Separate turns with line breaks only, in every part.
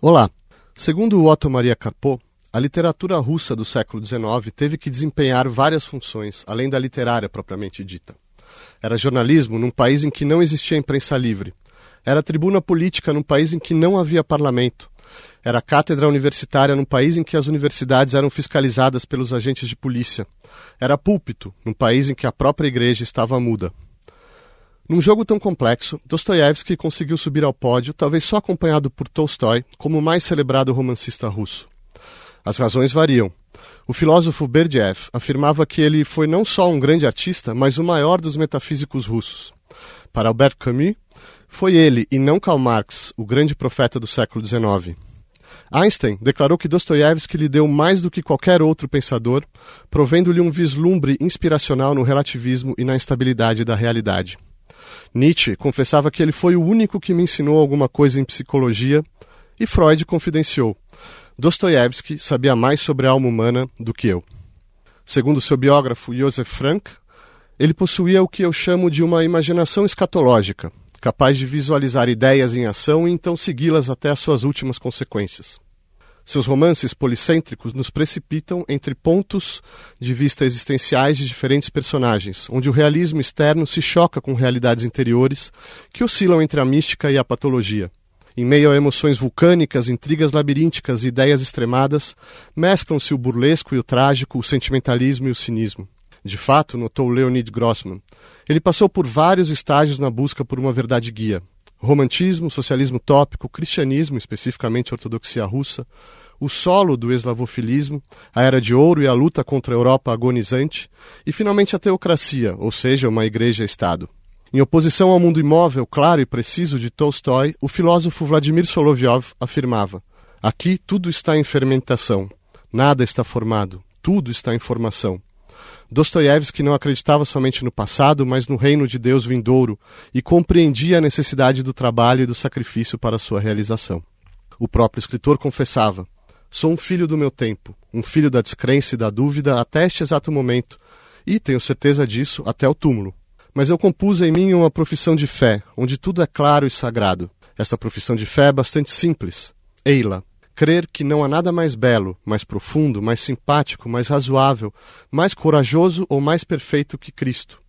Olá. Segundo Otto Maria Karpo, a literatura russa do século XIX teve que desempenhar várias funções, além da literária propriamente dita. Era jornalismo num país em que não existia imprensa livre. Era tribuna política num país em que não havia parlamento. Era cátedra universitária num país em que as universidades eram fiscalizadas pelos agentes de polícia. Era púlpito num país em que a própria igreja estava muda. Num jogo tão complexo, Dostoiévski conseguiu subir ao pódio, talvez só acompanhado por Tolstói, como o mais celebrado romancista russo. As razões variam. O filósofo Berdiev afirmava que ele foi não só um grande artista, mas o maior dos metafísicos russos. Para Albert Camus, foi ele, e não Karl Marx, o grande profeta do século XIX. Einstein declarou que Dostoiévski lhe deu mais do que qualquer outro pensador, provendo-lhe um vislumbre inspiracional no relativismo e na instabilidade da realidade. Nietzsche confessava que ele foi o único que me ensinou alguma coisa em psicologia, e Freud confidenciou: Dostoiévski sabia mais sobre a alma humana do que eu. Segundo seu biógrafo Josef Frank, ele possuía o que eu chamo de uma imaginação escatológica, capaz de visualizar ideias em ação e então segui-las até as suas últimas consequências. Seus romances policêntricos nos precipitam entre pontos de vista existenciais de diferentes personagens, onde o realismo externo se choca com realidades interiores que oscilam entre a mística e a patologia. Em meio a emoções vulcânicas, intrigas labirínticas e ideias extremadas, mesclam-se o burlesco e o trágico, o sentimentalismo e o cinismo. De fato, notou Leonid Grossman, ele passou por vários estágios na busca por uma verdade guia, romantismo, socialismo tópico, cristianismo, especificamente ortodoxia russa, o solo do eslavofilismo, a Era de Ouro e a luta contra a Europa agonizante, e finalmente a teocracia, ou seja, uma igreja-estado. Em oposição ao mundo imóvel, claro e preciso de Tolstói, o filósofo Vladimir Solovyov afirmava: Aqui tudo está em fermentação, nada está formado, tudo está em formação. Dostoiévski não acreditava somente no passado, mas no reino de Deus vindouro e compreendia a necessidade do trabalho e do sacrifício para sua realização. O próprio escritor confessava: Sou um filho do meu tempo, um filho da descrença e da dúvida até este exato momento, e tenho certeza disso até o túmulo. Mas eu compus em mim uma profissão de fé, onde tudo é claro e sagrado. Esta profissão de fé é bastante simples. Eila, crer que não há nada mais belo, mais profundo, mais simpático, mais razoável, mais corajoso ou mais perfeito que Cristo.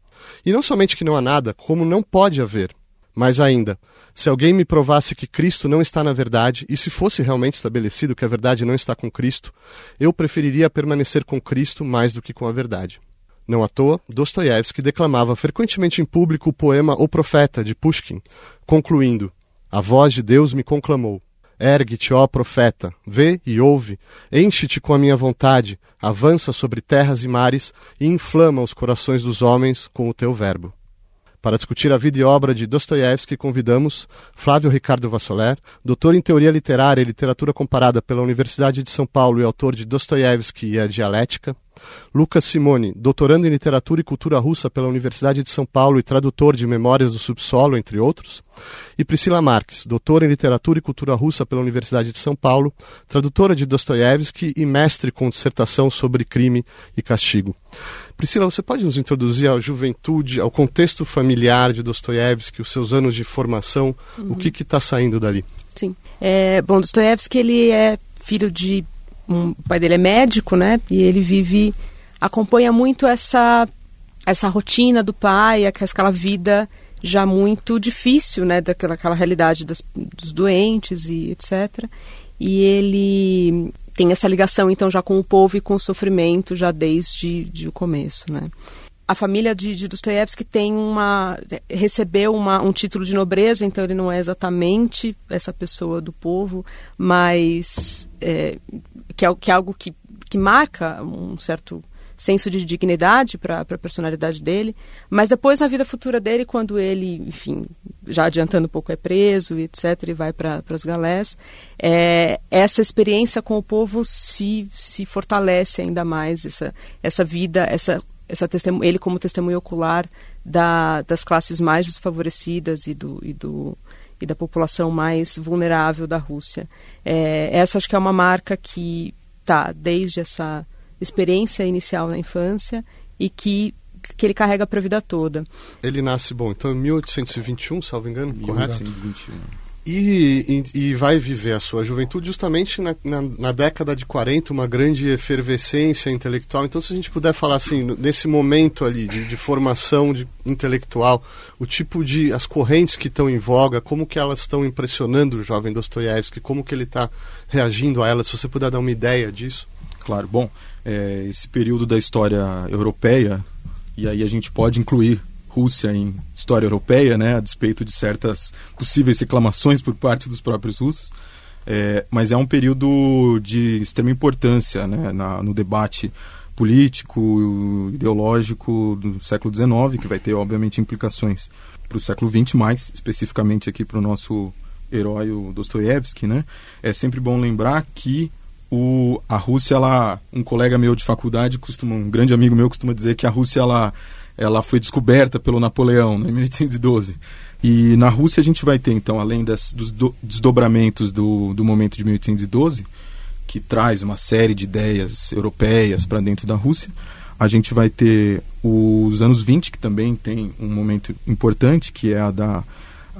E não somente que não há nada, como não pode haver. Mais ainda, se alguém me provasse que Cristo não está na verdade, e se fosse realmente estabelecido que a verdade não está com Cristo, eu preferiria permanecer com Cristo mais do que com a verdade. Não à toa, Dostoiévski declamava frequentemente em público o poema O Profeta, de Pushkin, concluindo: A voz de Deus me conclamou. Ergue-te, ó profeta, vê e ouve, enche-te com a minha vontade, avança sobre terras e mares e inflama os corações dos homens com o teu verbo. Para discutir a vida e obra de Dostoiévski, convidamos Flávio Ricardo Vassoler, doutor em Teoria Literária e Literatura Comparada pela Universidade de São Paulo e autor de Dostoiévski e a Dialética, Lucas Simone, doutorando em Literatura e Cultura Russa pela Universidade de São Paulo e tradutor de Memórias do Subsolo, entre outros, e Priscila Marques, doutora em Literatura e Cultura Russa pela Universidade de São Paulo, tradutora de Dostoiévski e mestre com dissertação sobre crime e castigo. Priscila, você pode nos introduzir à juventude, ao contexto familiar de Dostoiévski, os seus anos de formação, uhum. o que está saindo dali?
Sim. É, bom, Dostoiévski ele é filho de um, o pai dele é médico, né? E ele vive, acompanha muito essa essa rotina do pai, aquela vida já muito difícil, né? Daquela aquela realidade das, dos doentes e etc. E ele tem essa ligação então já com o povo e com o sofrimento já desde de o começo, né? a família de, de Dostoiévski tem uma recebeu uma, um título de nobreza, então ele não é exatamente essa pessoa do povo, mas é, que, é, que é algo que, que marca um certo senso de dignidade para a personalidade dele, mas depois na vida futura dele, quando ele, enfim, já adiantando um pouco, é preso etc., e vai para as galés, é, essa experiência com o povo se, se fortalece ainda mais, essa, essa vida, essa essa ele como testemunho ocular da, das classes mais desfavorecidas e do, e do e da população mais vulnerável da Rússia. É, essa acho que é uma marca que tá desde essa experiência inicial na infância e que que ele carrega para a vida toda.
Ele nasce, bom, então em 1821, salvo engano, 1821. correto? E, e, e, vai viver a sua juventude justamente na, na, na, década de 40, uma grande efervescência intelectual. Então, se a gente puder falar assim, nesse momento ali de, de formação de, intelectual, o tipo de. as correntes que estão em voga, como que elas estão impressionando o jovem Dostoiévski, como que ele está reagindo a elas, se você puder dar uma ideia disso.
Claro, bom, é, esse período da história europeia, e aí a gente pode incluir Rússia em história europeia, né, a despeito de certas possíveis reclamações por parte dos próprios russos. É, mas é um período de extrema importância né, na, no debate político, ideológico do século XIX, que vai ter, obviamente, implicações para o século XX, mais especificamente aqui para o nosso herói, o Dostoiévski. Né? É sempre bom lembrar que o, a Rússia, um colega meu de faculdade, costuma, um grande amigo meu costuma dizer que a Rússia ela ela foi descoberta pelo Napoleão né, em 1812. E na Rússia a gente vai ter, então, além das, dos do, desdobramentos do, do momento de 1812, que traz uma série de ideias europeias para dentro da Rússia, a gente vai ter os anos 20, que também tem um momento importante, que é a, da,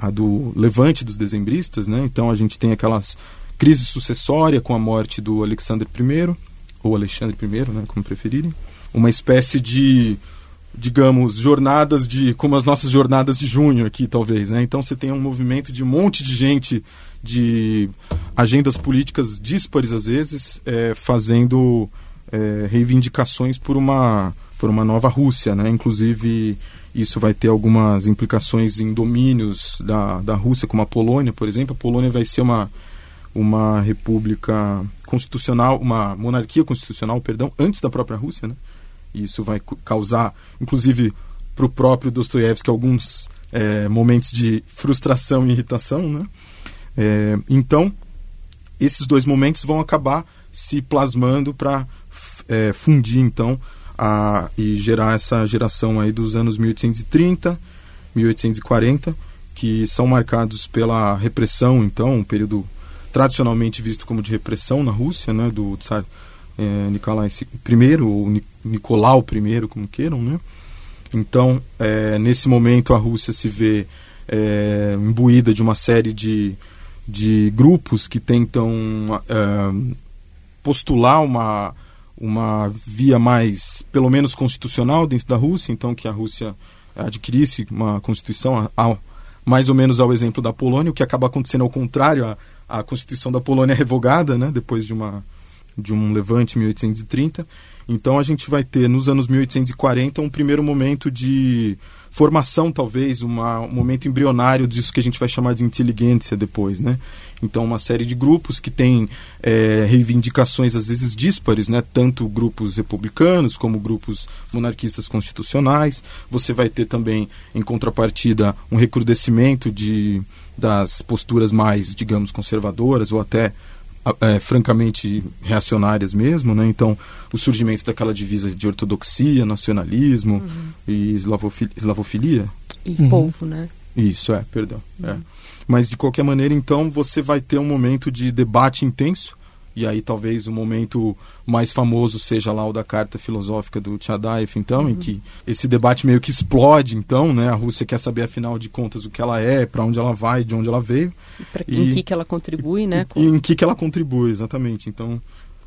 a do levante dos dezembristas. Né? Então a gente tem aquelas crise sucessória com a morte do Alexandre I, ou Alexandre I, né, como preferirem. Uma espécie de digamos, jornadas de. como as nossas jornadas de junho aqui, talvez. Né? Então você tem um movimento de um monte de gente de agendas políticas díspares, às vezes, é, fazendo é, reivindicações por uma, por uma nova Rússia. Né? Inclusive, isso vai ter algumas implicações em domínios da, da Rússia, como a Polônia, por exemplo. A Polônia vai ser uma, uma república constitucional, uma monarquia constitucional, perdão, antes da própria Rússia, né? E isso vai causar, inclusive, para o próprio Dostoiévski alguns é, momentos de frustração e irritação. Né? É, então, esses dois momentos vão acabar se plasmando para é, fundir, então, a, e gerar essa geração aí dos anos 1830, 1840, que são marcados pela repressão, então, um período tradicionalmente visto como de repressão na Rússia, né, do Tsar é, Nicolai I, ou Nicolau I, como queiram, né? Então, é, nesse momento, a Rússia se vê é, imbuída de uma série de, de grupos que tentam é, postular uma, uma via mais, pelo menos, constitucional dentro da Rússia, então que a Rússia adquirisse uma constituição ao, mais ou menos ao exemplo da Polônia, o que acaba acontecendo ao contrário, a, a constituição da Polônia é revogada, né, depois de uma de um levante em 1830. Então a gente vai ter nos anos 1840 um primeiro momento de formação, talvez, uma, um momento embrionário disso que a gente vai chamar de inteligência depois, né? Então uma série de grupos que têm é, reivindicações às vezes díspares, né? Tanto grupos republicanos como grupos monarquistas constitucionais. Você vai ter também, em contrapartida, um recrudescimento de das posturas mais, digamos, conservadoras ou até é, francamente reacionárias mesmo, né? Então, o surgimento daquela divisa de ortodoxia, nacionalismo uhum. e eslavofilia. eslavofilia.
E uhum. povo, né?
Isso, é, perdão. É. Uhum. É. Mas, de qualquer maneira, então, você vai ter um momento de debate intenso e aí talvez o momento mais famoso seja lá o da carta filosófica do Tchadaev, então, uhum. em que esse debate meio que explode, então, né? A Rússia quer saber, afinal de contas, o que ela é, para onde ela vai, de onde ela veio.
E, em que, que ela contribui, né?
Com... E em que, que ela contribui, exatamente. Então,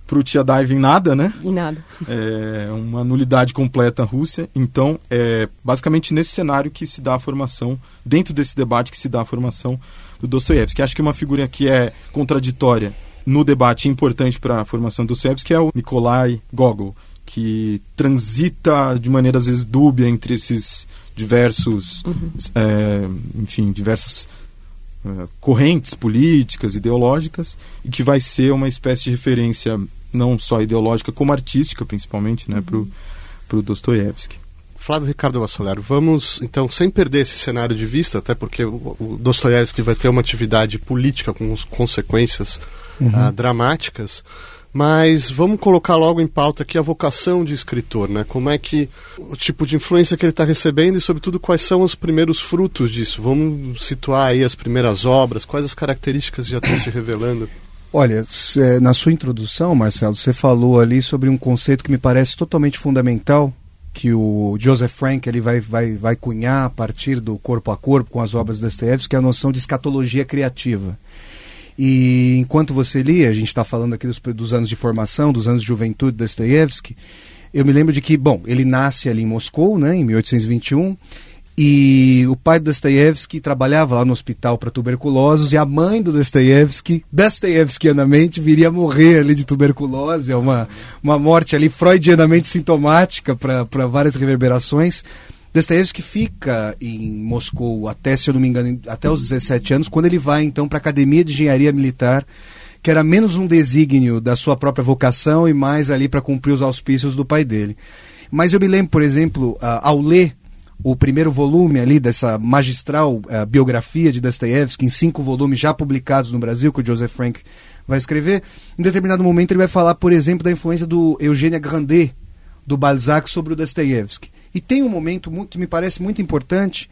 para o Tchadaev em nada, né?
Em nada.
É uma nulidade completa a Rússia. Então, é basicamente nesse cenário que se dá a formação, dentro desse debate que se dá a formação do Dostoiévski. Acho que é uma figura que é contraditória no debate importante para a formação do SEVS, que é o Nikolai Gogol, que transita de maneira às vezes dúbia entre esses diversos, uhum. é, enfim, diversas é, correntes políticas, ideológicas, e que vai ser uma espécie de referência não só ideológica, como artística, principalmente, né, uhum. para o Dostoiévski.
Flávio Ricardo Vassolero, vamos então, sem perder esse cenário de vista, até porque o, o Dostoiévski vai ter uma atividade política com consequências uhum. uh, dramáticas, mas vamos colocar logo em pauta aqui a vocação de escritor, né? Como é que o tipo de influência que ele está recebendo e, sobretudo, quais são os primeiros frutos disso? Vamos situar aí as primeiras obras, quais as características já estão se revelando?
Olha, na sua introdução, Marcelo, você falou ali sobre um conceito que me parece totalmente fundamental que o Joseph Frank ele vai, vai, vai cunhar a partir do corpo a corpo com as obras de Dostoiévski, que é a noção de escatologia criativa. E enquanto você lia, a gente está falando aqui dos, dos, anos de formação, dos anos de juventude de Dostoiévski, eu me lembro de que, bom, ele nasce ali em Moscou, né, em 1821, e o pai do Dostoiévski trabalhava lá no hospital para tuberculosos e a mãe do Dostoiévski, Dostoiévskianamente, viria a morrer ali de tuberculose. É uma, uma morte ali freudianamente sintomática para várias reverberações. Dostoiévski fica em Moscou até, se eu não me engano, até os 17 anos, quando ele vai então para a Academia de Engenharia Militar, que era menos um desígnio da sua própria vocação e mais ali para cumprir os auspícios do pai dele. Mas eu me lembro, por exemplo, ao ler o primeiro volume ali dessa magistral uh, biografia de Dostoiévski, em cinco volumes já publicados no Brasil, que o Joseph Frank vai escrever, em determinado momento ele vai falar, por exemplo, da influência do Eugênia Grandet, do Balzac, sobre o Dostoiévski. E tem um momento que me parece muito importante,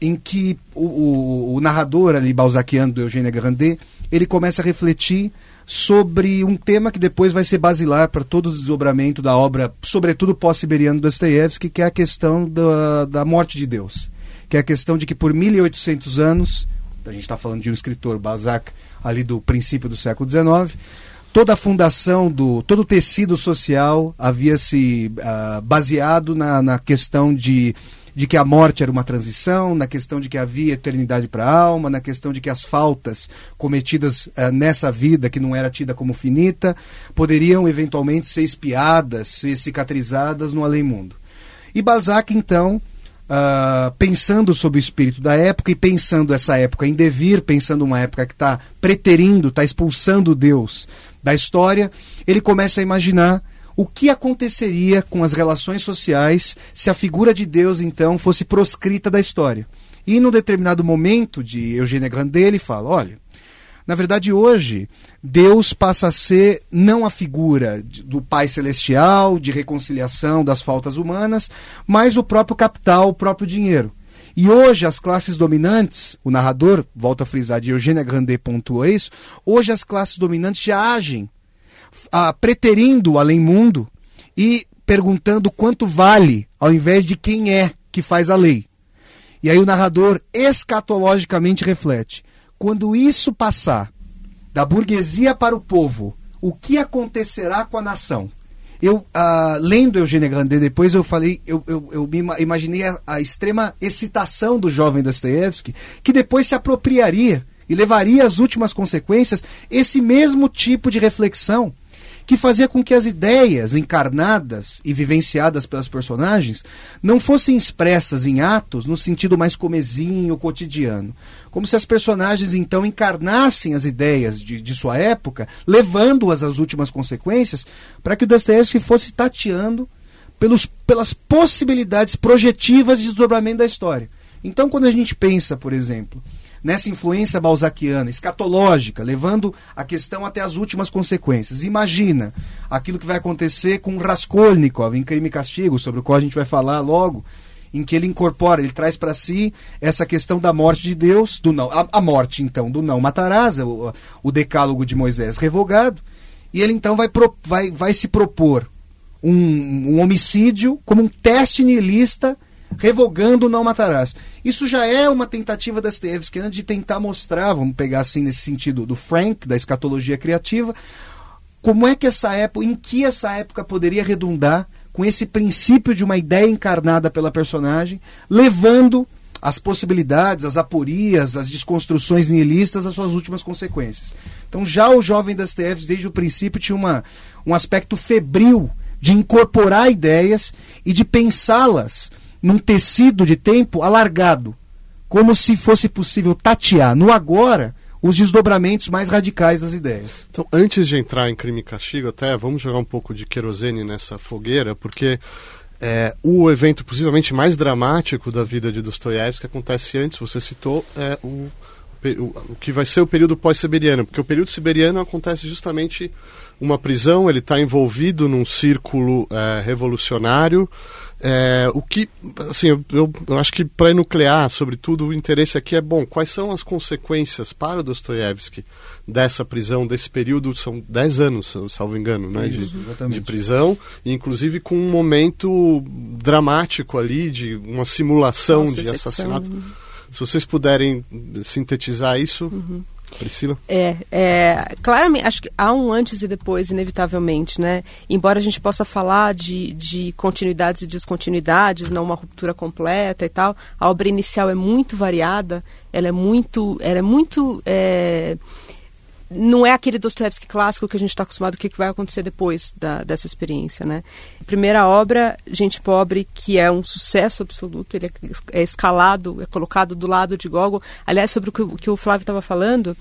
em que o, o, o narrador ali, balzaquiano do Eugênia Grandet, ele começa a refletir sobre um tema que depois vai ser basilar para todo o desdobramento da obra, sobretudo pós-siberiano Dostoiévski, que é a questão da, da morte de Deus. Que é a questão de que por 1800 anos, a gente está falando de um escritor, Balzac, ali do princípio do século XIX, toda a fundação do todo o tecido social havia se uh, baseado na, na questão de de que a morte era uma transição, na questão de que havia eternidade para a alma, na questão de que as faltas cometidas uh, nessa vida, que não era tida como finita, poderiam eventualmente ser espiadas, ser cicatrizadas no além-mundo. E Balzac, então, uh, pensando sobre o espírito da época e pensando essa época em devir, pensando uma época que está preterindo, está expulsando Deus da história, ele começa a imaginar o que aconteceria com as relações sociais se a figura de Deus, então, fosse proscrita da história. E num determinado momento de Eugênia Grandet, ele fala: olha, na verdade, hoje, Deus passa a ser não a figura do Pai Celestial, de reconciliação das faltas humanas, mas o próprio capital, o próprio dinheiro. E hoje as classes dominantes, o narrador, volta a frisar, de Eugênia Grandet pontua isso, hoje as classes dominantes já agem ah, preterindo o além-mundo e perguntando quanto vale, ao invés de quem é que faz a lei. E aí o narrador escatologicamente reflete: quando isso passar da burguesia para o povo, o que acontecerá com a nação? Eu, ah, lendo Eugênia Grandet depois, eu falei, eu, eu, eu me imaginei a, a, extrema excitação do jovem Dostoevsky, que depois se apropriaria e levaria às últimas consequências esse mesmo tipo de reflexão que fazia com que as ideias encarnadas e vivenciadas pelas personagens não fossem expressas em atos no sentido mais comezinho, cotidiano. Como se as personagens então encarnassem as ideias de, de sua época, levando-as às últimas consequências, para que o Dostoevsky fosse tateando pelos, pelas possibilidades projetivas de desdobramento da história. Então, quando a gente pensa, por exemplo, nessa influência balzaquiana, escatológica, levando a questão até as últimas consequências. Imagina aquilo que vai acontecer com Raskolnikov em Crime e Castigo, sobre o qual a gente vai falar logo, em que ele incorpora, ele traz para si essa questão da morte de Deus, do não, a, a morte então do não matarás, o, o decálogo de Moisés revogado, e ele então vai, pro, vai, vai se propor um, um homicídio como um teste nihilista revogando não matarás. Isso já é uma tentativa das Tevsky de tentar mostrar, vamos pegar assim nesse sentido do Frank, da escatologia criativa, como é que essa época, em que essa época poderia redundar com esse princípio de uma ideia encarnada pela personagem, levando as possibilidades, as aporias, as desconstruções nihilistas às suas últimas consequências. Então já o jovem das TFs, desde o princípio, tinha uma, um aspecto febril de incorporar ideias e de pensá-las num tecido de tempo alargado, como se fosse possível tatear no agora os desdobramentos mais radicais das ideias.
Então, antes de entrar em crime e castigo, até vamos jogar um pouco de querosene nessa fogueira, porque é, o evento possivelmente mais dramático da vida de Dostoiévski acontece antes, você citou, é o o, que vai ser o período pós-siberiano, porque o período siberiano acontece justamente uma prisão, ele está envolvido num círculo é, revolucionário, é, o que, assim, eu, eu, acho que para enuclear, sobretudo, o interesse aqui é, bom, quais são as consequências para o Dostoiévski dessa prisão, desse período, são 10 anos, salvo engano, né, Isso, de, de, prisão, inclusive com um momento dramático ali, de uma simulação Nossa, de assassinato. Se vocês puderem sintetizar isso... Uhum. Priscila?
É, é, claramente, acho que há um antes e depois, inevitavelmente, né? Embora a gente possa falar de, de continuidades e descontinuidades, não uma ruptura completa e tal, a obra inicial é muito variada, ela é muito, ela é muito é, não é aquele Dostoevsky clássico que a gente está acostumado, o que, vai acontecer depois da, dessa experiência, né? Primeira obra, Gente Pobre, que é um sucesso absoluto, ele é, é escalado, é colocado do lado de Gogol. Aliás, sobre o que, o, que o Flávio estava falando,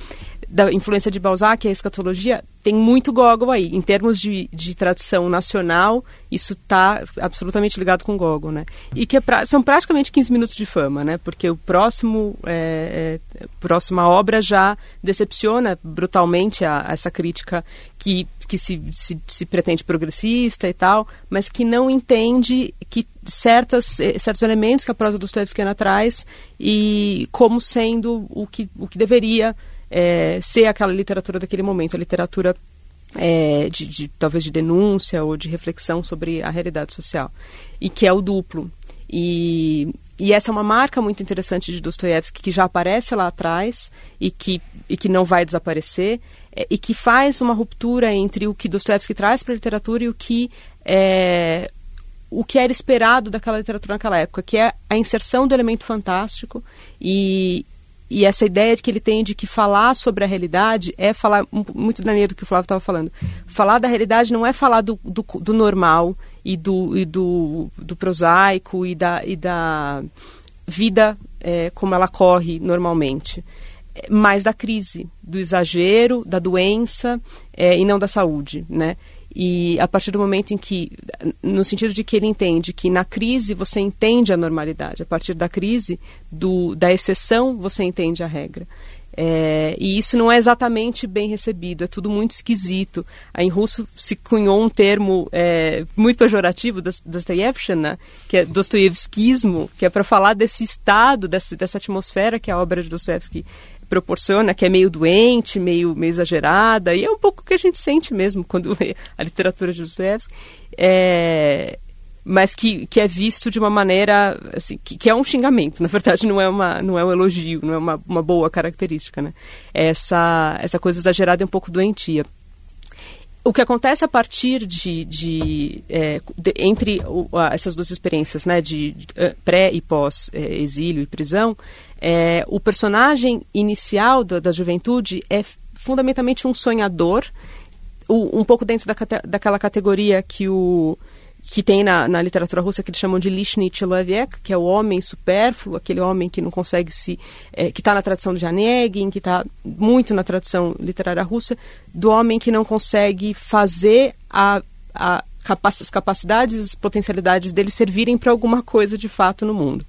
da influência de Balzac, a escatologia, tem muito Gogol aí. Em termos de, de tradição nacional, isso está absolutamente ligado com Gogol, né? E que é pra, são praticamente 15 minutos de fama, né? Porque o próximo, é, é, próxima obra já decepciona brutalmente a, a essa crítica que, que se, se, se, pretende progressista e tal, mas que não entende que certas, eh, certos elementos que a prosa do Dostoevskiana traz e como sendo o que, o que deveria é, ser aquela literatura daquele momento, a literatura é, de, de, talvez de denúncia ou de reflexão sobre a realidade social, e que é o duplo. E, e essa é uma marca muito interessante de Dostoiévski, que já aparece lá atrás e que, e que não vai desaparecer, é, e que faz uma ruptura entre o que Dostoiévski traz para a literatura e o que é, o que era esperado daquela literatura naquela época, que é a inserção do elemento fantástico e, e essa ideia de que ele tem de que falar sobre a realidade é falar muito da linha do que o Flávio estava falando. Falar da realidade não é falar do, do, do normal e do, e do, do prosaico e da, e da vida é, como ela corre normalmente, mas da crise, do exagero, da doença é, e não da saúde, né? E a partir do momento em que, no sentido de que ele entende que na crise você entende a normalidade, a partir da crise, do, da exceção, você entende a regra. É, e isso não é exatamente bem recebido, é tudo muito esquisito. Aí, em russo se cunhou um termo é, muito pejorativo, Dostoyevshina, que é Dostoyevskismo, que é para falar desse estado, dessa, dessa atmosfera que a obra de Dostoevsky proporciona, que é meio doente, meio, meio exagerada, e é um pouco o que a gente sente mesmo quando lê a literatura de Dostoevsky, é, mas que, que é visto de uma maneira, assim, que, que, é um xingamento, na verdade não é, uma, não é um elogio, não é uma, uma boa característica, né? Essa, essa coisa exagerada é um pouco doentia o que acontece a partir de, de, é, de entre o, a, essas duas experiências, né, de, de pré e pós é, exílio e prisão, é, o personagem inicial da, da juventude é fundamentalmente um sonhador, o, um pouco dentro da, daquela categoria que o que tem na, na literatura russa que eles chamam de Lishnichilaviek, que é o homem supérfluo, aquele homem que não consegue se... É, que está na tradição de Janegin, que está muito na tradição literária russa, do homem que não consegue fazer a, a capac, as capacidades, as potencialidades dele servirem para alguma coisa de fato no mundo.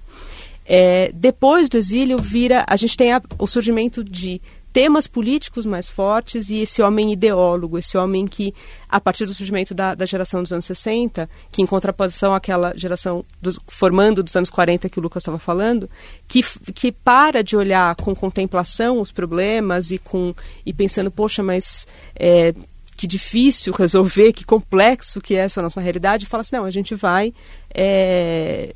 É, depois do exílio, vira a gente tem a, o surgimento de temas políticos mais fortes e esse homem ideólogo, esse homem que, a partir do surgimento da, da geração dos anos 60, que em contraposição àquela geração dos, formando dos anos 40 que o Lucas estava falando, que, que para de olhar com contemplação os problemas e, com, e pensando, poxa, mas é, que difícil resolver, que complexo que é essa nossa realidade, e fala assim, não, a gente vai... É,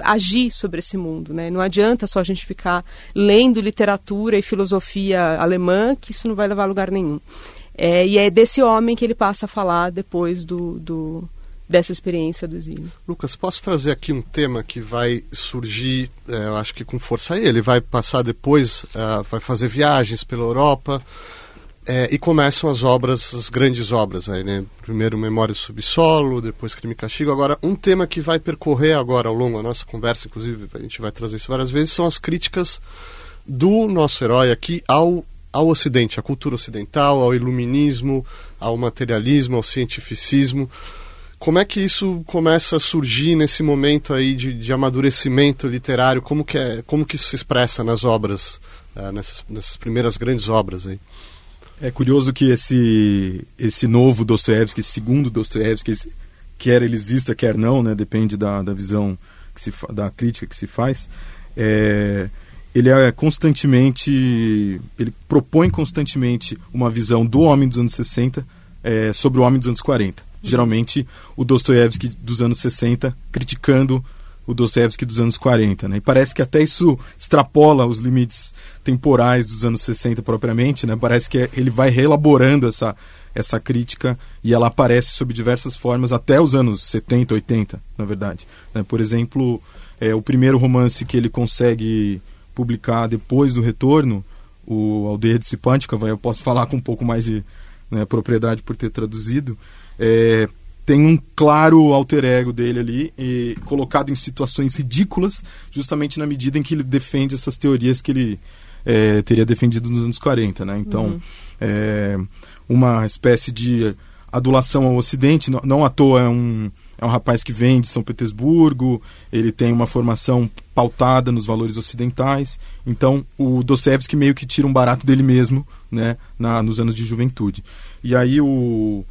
agir sobre esse mundo. Né? Não adianta só a gente ficar lendo literatura e filosofia alemã, que isso não vai levar a lugar nenhum. É, e é desse homem que ele passa a falar depois do, do dessa experiência do exílio.
Lucas, posso trazer aqui um tema que vai surgir, é, eu acho que com força aí. Ele vai passar depois, uh, vai fazer viagens pela Europa, é, e começam as obras, as grandes obras aí, né? Primeiro Memória do Subsolo, depois Crime e Castigo. Agora, um tema que vai percorrer agora ao longo da nossa conversa, inclusive a gente vai trazer isso várias vezes, são as críticas do nosso herói aqui ao, ao Ocidente, à cultura ocidental, ao iluminismo, ao materialismo, ao cientificismo. Como é que isso começa a surgir nesse momento aí de, de amadurecimento literário? Como que, é, como que isso se expressa nas obras, uh, nessas, nessas primeiras grandes obras aí?
É curioso que esse, esse novo Dostoiévski, segundo Dostoiévski, quer ele exista, quer não, né, depende da, da visão, que se, da crítica que se faz, é, ele é constantemente, ele propõe constantemente uma visão do homem dos anos 60 é, sobre o homem dos anos 40. Geralmente o Dostoiévski dos anos 60 criticando o Dostoiévski dos anos 40, né? E parece que até isso extrapola os limites temporais dos anos 60 propriamente, né? Parece que ele vai reelaborando essa, essa crítica e ela aparece sob diversas formas até os anos 70, 80, na verdade. Né? Por exemplo, é, o primeiro romance que ele consegue publicar depois do retorno, o Aldeia de vai, eu posso falar com um pouco mais de né, propriedade por ter traduzido, é, tem um claro alter ego dele ali, e, colocado em situações ridículas, justamente na medida em que ele defende essas teorias que ele é, teria defendido nos anos 40. Né? Então, uhum. é, uma espécie de adulação ao Ocidente, não, não à toa é um é um rapaz que vem de São Petersburgo, ele tem uma formação pautada nos valores ocidentais. Então, o Dostoevsky meio que tira um barato dele mesmo, né, na, nos anos de juventude. E aí o,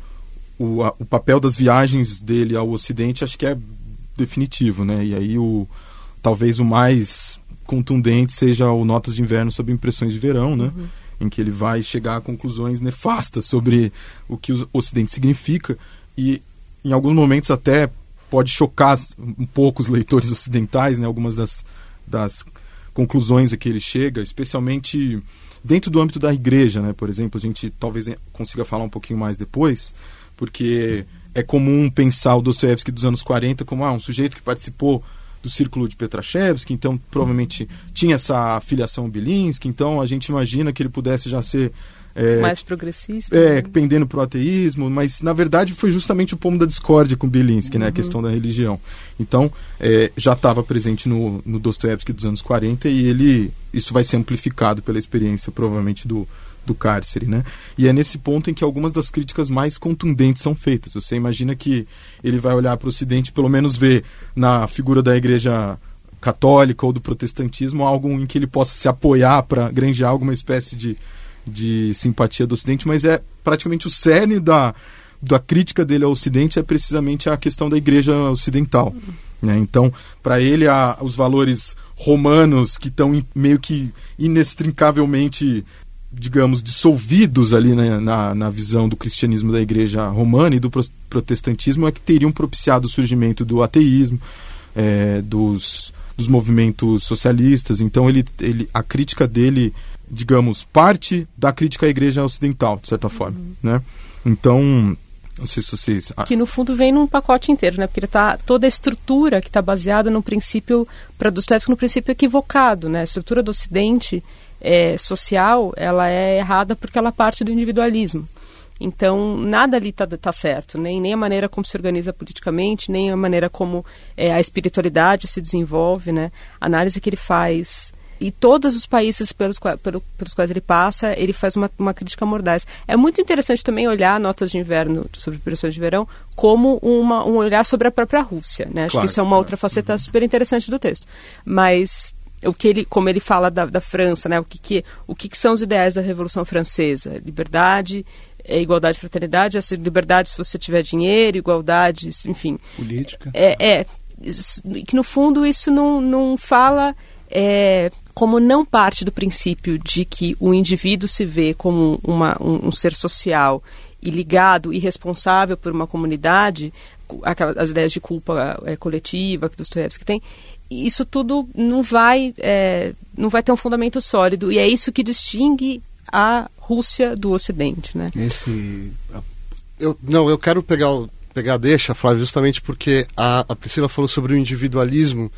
o, a, o papel das viagens dele ao Ocidente acho que é definitivo, né? E aí o talvez o mais contundente seja o Notas de Inverno sobre Impressões de Verão, né? Uhum. Em que ele vai chegar a conclusões nefastas sobre o que o Ocidente significa. E em alguns momentos até pode chocar um pouco os leitores ocidentais, né? Algumas das, das conclusões a que ele chega, especialmente dentro do âmbito da igreja, né? Por exemplo, a gente talvez consiga falar um pouquinho mais depois, porque é comum pensar o Dostoiévski dos anos 40 como ah, um sujeito que participou do círculo de Petrashevsky, então provavelmente tinha essa filiação Bilinski, então a gente imagina que ele pudesse já ser
é, mais progressista.
É, né? pendendo para o ateísmo, mas na verdade foi justamente o pomo da discórdia com Belinsky, uhum. né, a uhum. questão da religião. Então, é, já estava presente no, no Dostoevsky dos anos 40 e ele isso vai ser amplificado pela experiência, provavelmente, do, do cárcere, né? E é nesse ponto em que algumas das críticas mais contundentes são feitas. Você imagina que ele vai olhar para o Ocidente, pelo menos ver na figura da Igreja católica ou do protestantismo algo em que ele possa se apoiar para granjear alguma espécie de de simpatia do Ocidente, mas é praticamente o cerne da, da crítica dele ao Ocidente é precisamente a questão da Igreja Ocidental. Né? Então, para ele, há os valores romanos que estão meio que inextricavelmente, digamos, dissolvidos ali né, na, na visão do cristianismo da Igreja Romana e do protestantismo é que teriam propiciado o surgimento do ateísmo, é, dos, dos movimentos socialistas. Então, ele, ele, a crítica dele digamos, parte da crítica à igreja ocidental, de certa forma, uhum. né? Então, não sei se vocês...
Que no fundo vem num pacote inteiro, né? Porque ele tá, toda a estrutura que está baseada no princípio, para Dostoevsky, no princípio equivocado, né? A estrutura do Ocidente é, social, ela é errada porque ela parte do individualismo. Então, nada ali está tá certo, nem, nem a maneira como se organiza politicamente, nem a maneira como é, a espiritualidade se desenvolve, né? A análise que ele faz e todos os países pelos, pelo, pelos quais ele passa, ele faz uma, uma crítica mordaz. É muito interessante também olhar notas de inverno sobre pressões de verão como uma, um olhar sobre a própria Rússia. Né? Acho claro, que isso é uma claro. outra faceta uhum. super interessante do texto. Mas o que ele, como ele fala da, da França, né? o, que, que, o que, que são os ideais da Revolução Francesa? Liberdade, é igualdade e fraternidade, essa liberdade se você tiver dinheiro, igualdade, enfim.
Política.
É, é que no fundo isso não, não fala é, como não parte do princípio de que o indivíduo se vê como uma, um, um ser social e ligado e responsável por uma comunidade, aquelas, as ideias de culpa é, coletiva que Dostoiévski tem, isso tudo não vai, é, não vai ter um fundamento sólido e é isso que distingue a Rússia do Ocidente, né?
Esse, eu, não, eu quero pegar pegar deixa, Flávio, justamente porque a, a Priscila falou sobre o individualismo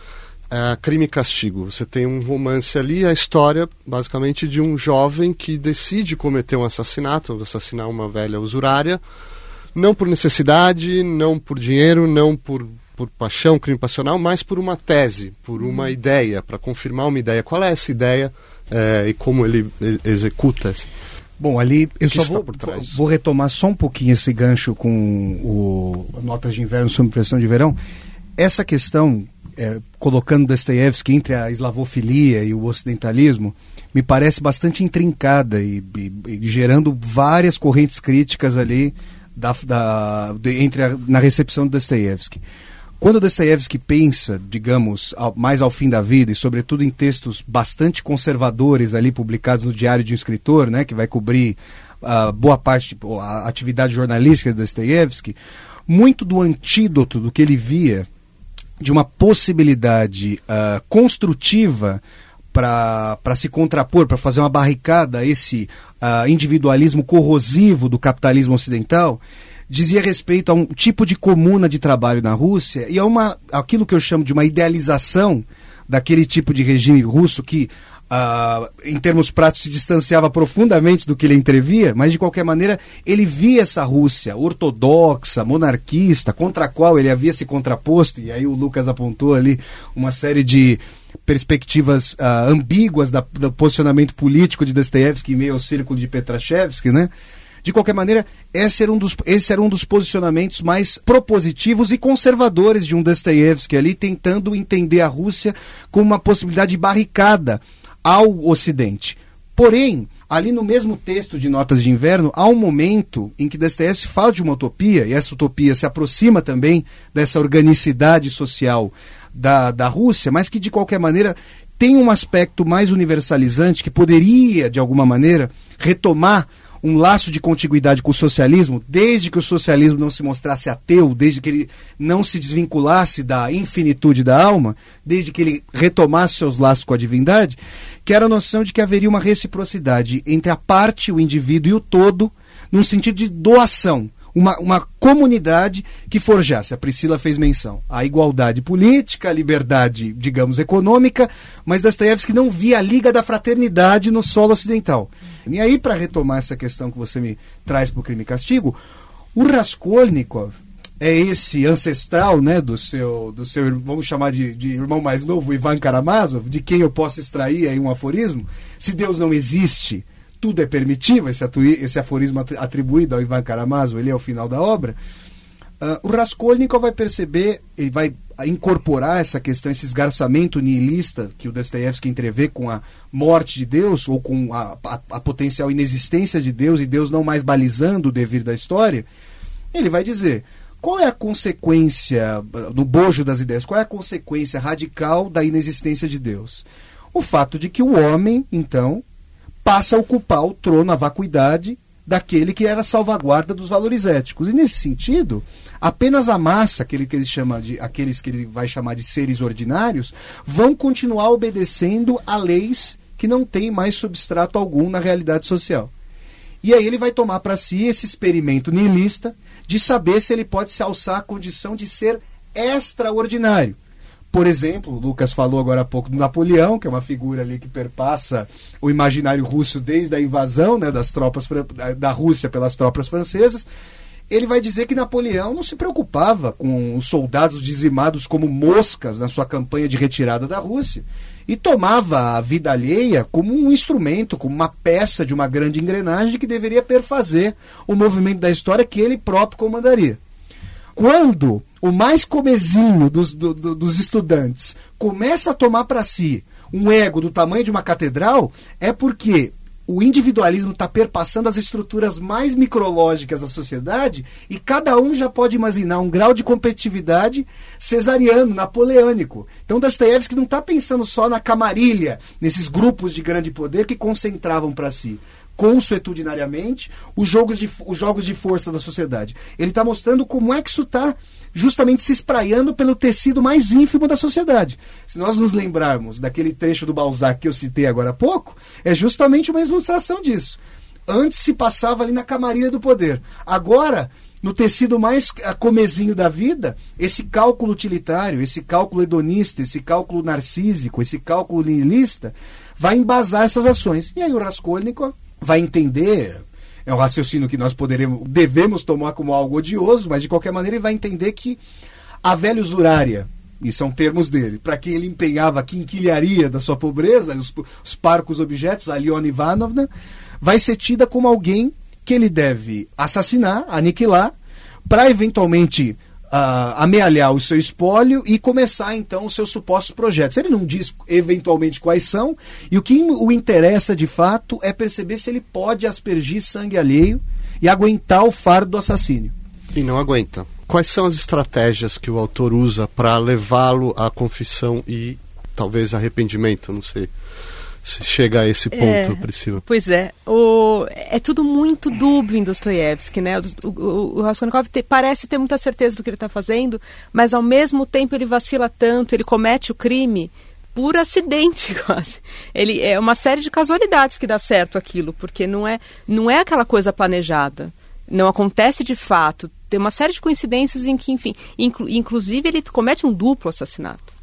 é, crime e castigo. Você tem um romance ali, a história basicamente de um jovem que decide cometer um assassinato, assassinar uma velha usurária, não por necessidade, não por dinheiro, não por, por paixão, crime passional, mas por uma tese, por uma uhum. ideia, para confirmar uma ideia. Qual é essa ideia é, e como ele executa?
Bom, ali eu só vou, vou, retomar só um pouquinho esse gancho com o Notas de Inverno sob pressão de verão. Essa questão, é, colocando Dostoiévski entre a eslavofilia e o ocidentalismo, me parece bastante intrincada e, e, e gerando várias correntes críticas ali da, da, de, entre a, na recepção de Dostoiévski. Quando Dostoiévski pensa, digamos, ao, mais ao fim da vida, e sobretudo em textos bastante conservadores ali publicados no Diário de um Escritor, né, que vai cobrir uh, boa parte a atividade jornalística de Dostoiévski, muito do antídoto do que ele via de uma possibilidade uh, construtiva para se contrapor, para fazer uma barricada a esse uh, individualismo corrosivo do capitalismo ocidental, dizia respeito a um tipo de comuna de trabalho na Rússia e a uma, aquilo que eu chamo de uma idealização daquele tipo de regime russo que, uh, em termos práticos, se distanciava profundamente do que ele entrevia, mas de qualquer maneira ele via essa Rússia ortodoxa, monarquista, contra a qual ele havia se contraposto, e aí o Lucas apontou ali uma série de perspectivas uh, ambíguas da, do posicionamento político de Dostoiévski em meio ao círculo de Petrashevsky, né? De qualquer maneira, esse era um dos, esse era um dos posicionamentos mais propositivos e conservadores de um Dostoiévski ali, tentando entender a Rússia como uma possibilidade barricada ao Ocidente. Porém, ali no mesmo texto de Notas de Inverno, há um momento em que Dostoiévski fala de uma utopia, e essa utopia se aproxima também dessa organicidade social da, da Rússia, mas que de qualquer maneira tem um aspecto mais universalizante que poderia, de alguma maneira, retomar um laço de contiguidade com o socialismo, desde que o socialismo não se mostrasse ateu, desde que ele não se desvinculasse da infinitude da alma, desde que ele retomasse seus laços com a divindade, que era a noção de que haveria uma reciprocidade entre a parte, o indivíduo e o todo, num sentido de doação uma, uma comunidade que forjasse, a Priscila fez menção, a igualdade política, a liberdade, digamos, econômica, mas Dostoiévski não via a Liga da Fraternidade no solo ocidental. E aí, para retomar essa questão que você me traz para o crime e castigo, o Raskolnikov é esse ancestral né, do seu, do seu vamos chamar de, de irmão mais novo, Ivan Karamazov, de quem eu posso extrair aí um aforismo. Se Deus não existe, tudo é permitido, esse, esse aforismo atribuído ao Ivan Karamazov, ele é o final da obra, uh, o Raskolnikov vai perceber, ele vai incorporar essa questão, esse esgarçamento nihilista que o Dostoiévski entrevê com a morte de Deus, ou com a, a, a potencial inexistência de Deus e Deus não mais balizando o devir da história, ele vai dizer, qual é a consequência, no bojo das ideias, qual é a consequência radical da inexistência de Deus? O fato de que o homem, então, passa a ocupar o trono, a vacuidade daquele que era salvaguarda dos valores éticos. E nesse sentido, apenas a massa, aquele que ele chama de, aqueles que ele vai chamar de seres ordinários, vão continuar obedecendo a leis que não têm mais substrato algum na realidade social. E aí ele vai tomar para si esse experimento nihilista de saber se ele pode se alçar à condição de ser extraordinário. Por exemplo, o Lucas falou agora há pouco do Napoleão, que é uma figura ali que perpassa o imaginário russo desde a invasão né, das tropas da Rússia pelas tropas francesas. Ele vai dizer que Napoleão não se preocupava com os soldados dizimados como moscas na sua campanha de retirada da Rússia e tomava a vida alheia como um instrumento, como uma peça de uma grande engrenagem que deveria perfazer o movimento da história que ele próprio comandaria. Quando o mais comezinho dos, do, dos estudantes começa a tomar para si um ego do tamanho de uma catedral, é porque o individualismo está perpassando as estruturas mais micrológicas da sociedade e cada um já pode imaginar um grau de competitividade cesariano, napoleônico. Então Dostoiévski não está pensando só na camarilha, nesses grupos de grande poder que concentravam para si consuetudinariamente os jogos, de, os jogos de força da sociedade. Ele está mostrando como é que isso está justamente se espraiando pelo tecido mais ínfimo da sociedade. Se nós nos lembrarmos daquele trecho do Balzac que eu citei agora há pouco, é justamente uma ilustração disso. Antes se passava ali na camarilha do poder. Agora, no tecido mais comezinho da vida, esse cálculo utilitário, esse cálculo hedonista, esse cálculo narcísico, esse cálculo nihilista, vai embasar essas ações. E aí o Raskolnikov vai entender é um raciocínio que nós poderemos, devemos tomar como algo odioso, mas de qualquer maneira ele vai entender que a velha usurária, e são termos dele, para quem ele empenhava a quinquilharia da sua pobreza, os, os parcos objetos, a Liona Ivanovna, vai ser tida como alguém que ele deve assassinar, aniquilar, para eventualmente uh, amealhar o seu espólio e começar então os seus supostos projetos. Ele não diz eventualmente quais são, e o que o interessa de fato é perceber se ele pode aspergir sangue alheio e aguentar o fardo do assassínio.
E não aguenta. Quais são as estratégias que o autor usa para levá-lo à confissão e talvez arrependimento? Não sei se chega a esse ponto, é, Priscila.
Pois é. O, é tudo muito dúbio em Dostoiévski, né? O, o, o Raskolnikov te, parece ter muita certeza do que ele está fazendo, mas ao mesmo tempo ele vacila tanto, ele comete o crime por acidente quase. Ele é uma série de casualidades que dá certo aquilo, porque não é não é aquela coisa planejada. Não acontece de fato. Tem uma série de coincidências em que, enfim, inclu, inclusive ele comete um duplo assassinato.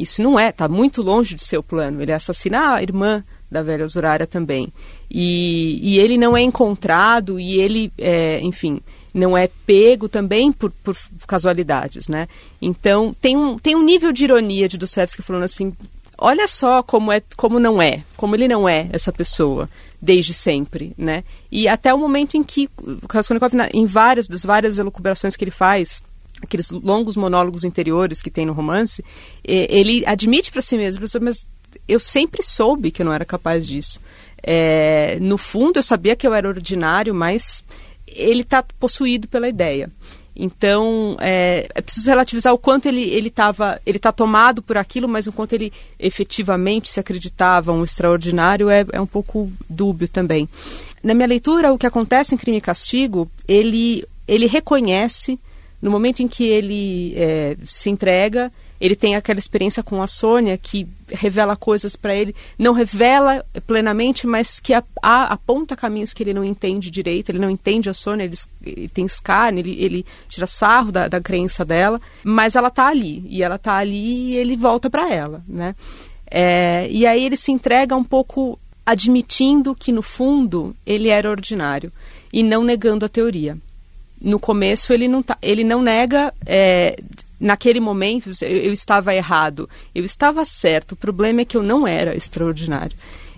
Isso não é, está muito longe de ser o plano. Ele assassina a irmã da velha usurária também. E, e ele não é encontrado e ele, é, enfim, não é pego também por, por, casualidades, né? Então, tem um, tem um nível de ironia de Dostoevsky falando assim, olha só como é como não é, como ele não é essa pessoa desde sempre, né? E até o momento em que Raskolnikov, em várias das várias elucubrações que ele faz, aqueles longos monólogos interiores que tem no romance, ele admite para si mesmo, mas eu sempre soube que eu não era capaz disso. É, no fundo, eu sabia que eu era ordinário, mas ele está possuído pela ideia. Então, é, é, preciso relativizar o quanto ele ele estava ele está tomado por aquilo, mas o quanto ele efetivamente se acreditava um extraordinário é, é um pouco dúbio também. Na minha leitura, o que acontece em Crime e Castigo, ele ele reconhece no momento em que ele é, se entrega, ele tem aquela experiência com a Sônia que revela coisas para ele, não revela plenamente, mas que a, a, aponta caminhos que ele não entende direito, ele não entende a Sônia, ele, ele tem escárnio, ele, ele tira sarro da, da crença dela, mas ela está ali, e ela está ali e ele volta para ela, né? É, e aí ele se entrega um pouco admitindo que no fundo ele era ordinário e não negando a teoria no começo ele não, tá, ele não nega é, naquele momento eu, eu, estava errado, eu estava certo. O problema é que eu não era extraordinário.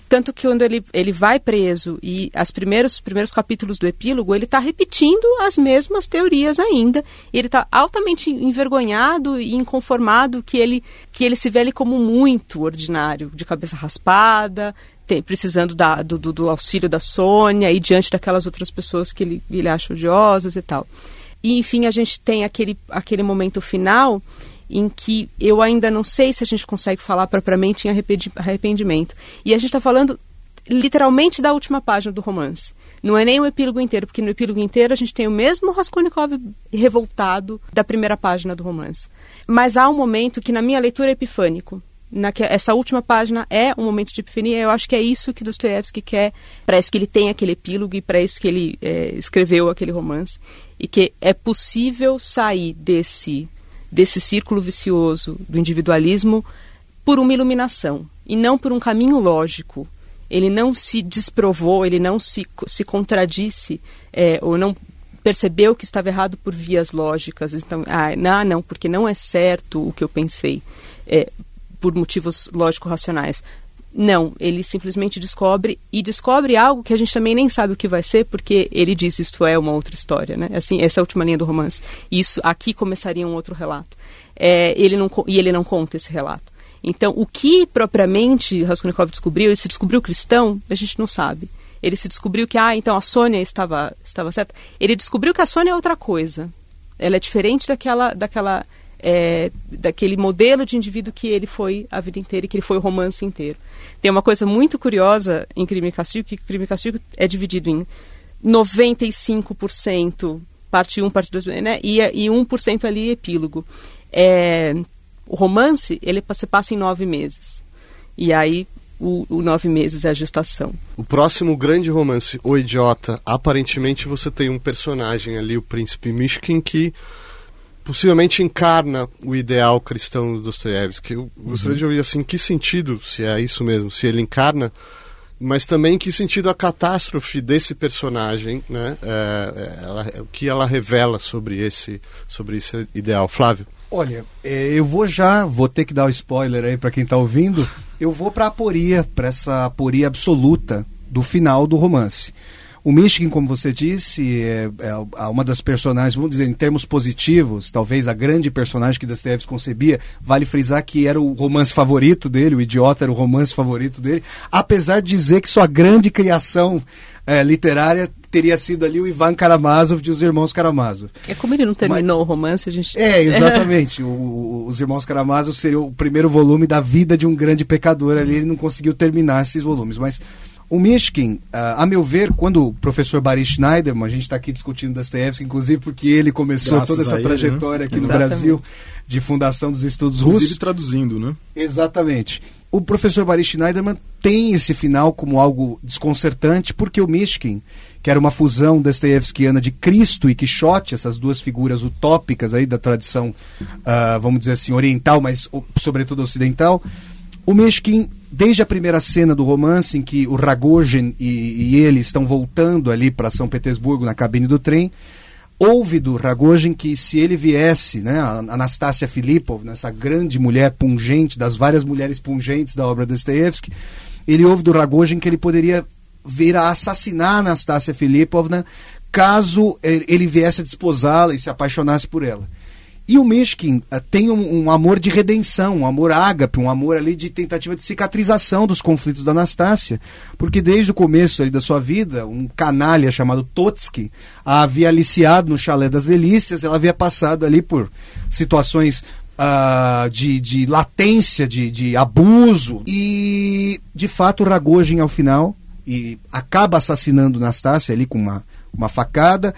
Tanto que quando ele, ele vai preso e os primeiros, primeiros capítulos do epílogo, ele está repetindo as mesmas teorias ainda. Ele está altamente envergonhado e inconformado que ele, que ele se vê como muito ordinário, de cabeça raspada, precisando da, do, do, auxílio da Sônia e diante daquelas outras pessoas que ele, ele acha odiosas e tal. E, enfim, a gente tem aquele, aquele momento final em que eu ainda não sei se a gente consegue falar propriamente em arrependimento. E a gente está falando literalmente da última página do romance. Não é nem o epílogo inteiro, porque no epílogo inteiro a gente tem o mesmo Raskolnikov revoltado da primeira página do romance. Mas há um momento que, na minha leitura, é epifânico que essa última página é um momento de epifania. Eu acho que é isso que Dostoiévski quer, para isso que ele tem aquele epílogo e para isso que ele é, escreveu aquele romance. E que é possível sair desse, desse círculo vicioso do individualismo por uma iluminação e não por um caminho lógico. Ele não se desprovou, ele não se, se contradisse é, ou não percebeu que estava errado por vias lógicas. Então, ah, não, porque não é certo o que eu pensei. É, por motivos lógico-racionais. Não, ele simplesmente descobre e descobre algo que a gente também nem sabe o que vai ser, porque ele diz isto é uma outra história, né? Assim, essa é a última linha do romance. Isso aqui começaria um outro relato. É, ele não, e ele não conta esse relato. Então, o que propriamente Raskolnikov descobriu, ele se descobriu cristão, a gente não sabe. Ele se descobriu que, ah, então a Sônia estava, estava certa. Ele descobriu que a Sônia é outra coisa. Ela é diferente daquela, daquela é, daquele modelo de indivíduo que ele foi a vida inteira e que ele foi o romance inteiro. Tem uma coisa muito curiosa em Crime e Castigo, que Crime e Castigo é dividido em 95% parte 1, parte 2, né? E, e 1% ali epílogo. É, o romance, ele se passa em nove meses. E aí, o, o, nove meses é a gestação.
O próximo grande romance, O Idiota, aparentemente você tem um personagem ali, o príncipe Mishkin, que possivelmente encarna o ideal cristão do Dostoiévski. Eu gostaria uhum. de ouvir assim, em que sentido, se é isso mesmo, se ele encarna, mas também que sentido a catástrofe desse personagem, né, é, é ela, o que ela revela sobre esse, sobre esse ideal. Flávio?
Olha, é, eu vou já, vou ter que dar o um spoiler aí para quem está ouvindo, eu vou para a aporia, para essa aporia absoluta do final do romance. O Michigan, como você disse, é, é, uma das personagens, vamos dizer, em termos positivos, talvez a grande personagem que Dostoiévski concebia. Vale frisar que era o romance favorito dele, o Idiota era o romance favorito dele, apesar de dizer que sua grande criação é, literária teria sido ali o Ivan Karamazov de Os Irmãos Karamazov.
É como ele não terminou Mas, o romance, a gente...
É, exatamente. o, os Irmãos Karamazov seria o primeiro volume da vida de um grande pecador ali, ele não conseguiu terminar esses volumes, mas o Mishkin, uh, a meu ver, quando o professor Barry Schneiderman, a gente está aqui discutindo Dostoevsky, inclusive porque ele começou Graças toda essa ele, trajetória né? aqui Exatamente. no Brasil de fundação dos estudos
inclusive
russos.
traduzindo, né?
Exatamente. O professor Barry Schneiderman tem esse final como algo desconcertante, porque o Mishkin, que era uma fusão dostoiévskiana de Cristo e Quixote, essas duas figuras utópicas aí da tradição, uh, vamos dizer assim, oriental, mas sobretudo ocidental, o Mishkin desde a primeira cena do romance, em que o Ragozin e, e ele estão voltando ali para São Petersburgo na cabine do trem, houve do Ragozin que se ele viesse, né, a Anastácia Filipov, essa grande mulher pungente, das várias mulheres pungentes da obra Dostoevsky, ele ouve do Ragozin que ele poderia vir a assassinar a Anastácia Filipovna caso ele viesse a desposá-la e se apaixonasse por ela. E o Mishkin uh, tem um, um, amor de redenção, um amor ágape, um amor ali de tentativa de cicatrização dos conflitos da Anastácia. Porque desde o começo ali da sua vida, um canalha chamado Totsky a havia aliciado no chalé das delícias, ela havia passado ali por situações Uh, de, de, latência, de, de, abuso. E, de fato, o Ragozin, ao final, e acaba assassinando Nastácia ali com uma, uma facada.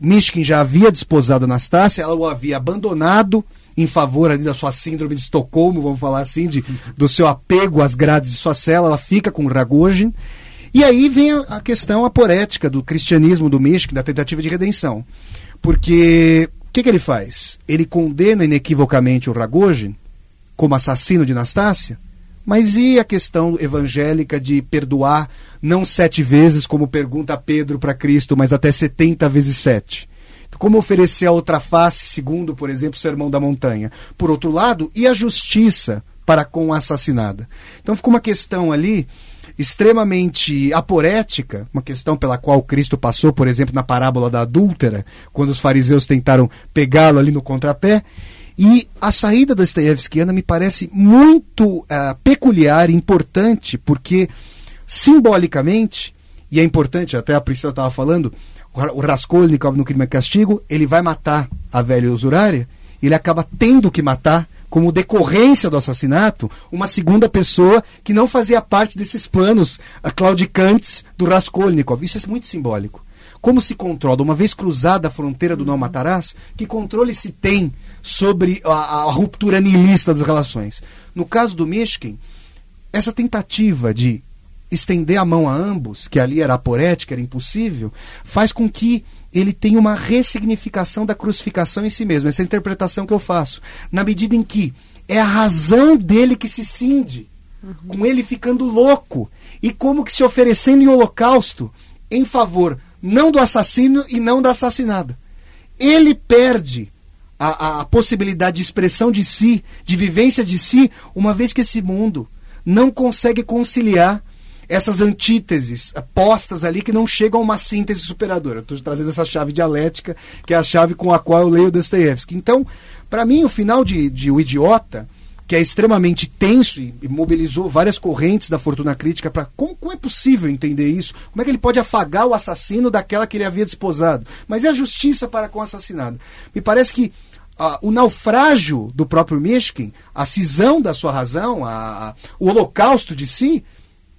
Mishkin já havia desposado Anastácia, ela o havia abandonado em favor ali da sua síndrome de Estocolmo, vamos falar assim, de, do seu apego às grades de sua cela, ela fica com Ragozin. E aí vem a, a questão aporética do cristianismo do Mishkin, da tentativa de redenção. Porque o que, que ele faz? Ele condena inequivocamente o Ragozin como assassino de Anastácia, mas e a questão evangélica de perdoar não sete vezes, como pergunta Pedro para Cristo, mas até setenta vezes sete? Como oferecer a outra face, segundo, por exemplo, o Sermão da Montanha? Por outro lado, e a justiça para com a assassinada? Então ficou uma questão ali extremamente aporética, uma questão pela qual Cristo passou, por exemplo, na parábola da adúltera, quando os fariseus tentaram pegá-lo ali no contrapé, e a saída da Dostoiévskiana me parece muito uh, peculiar, importante, porque simbolicamente, e é importante, até a Priscila estava falando, o Raskolnikov no Crime e Castigo, ele vai matar a velha usurária, ele acaba tendo que matar, como decorrência do assassinato, uma segunda pessoa que não fazia parte desses planos claudicantes do Raskolnikov. Isso é muito simbólico. Como se controla, uma vez cruzada a fronteira do não matarás, que controle se tem sobre a, a ruptura nihilista das relações? No caso do Mishkin, essa tentativa de estender a mão a ambos, que ali era aporética, era impossível, faz com que ele tenha uma ressignificação da crucificação em si mesmo. Essa é interpretação que eu faço. Na medida em que é a razão dele que se cinde, uhum. com ele ficando louco e como que se oferecendo em holocausto em favor não do assassino e não da assassinada. Ele perde a, a, a, possibilidade de expressão de si, de vivência de si, uma vez que esse mundo não consegue conciliar essas antíteses postas ali que não chegam a uma síntese superadora. Estou trazendo essa chave dialética, que é a chave com a qual eu leio Dostoiévski. Então, para mim, o final de, de O Idiota que é extremamente tenso e, mobilizou várias correntes da fortuna crítica para como, como, é possível entender isso? Como é que ele pode afagar o assassino daquela que ele havia desposado? Mas é a justiça para com o assassinado. Me parece que uh, o naufrágio do próprio Mishkin, a cisão da sua razão, a, a, o holocausto de si,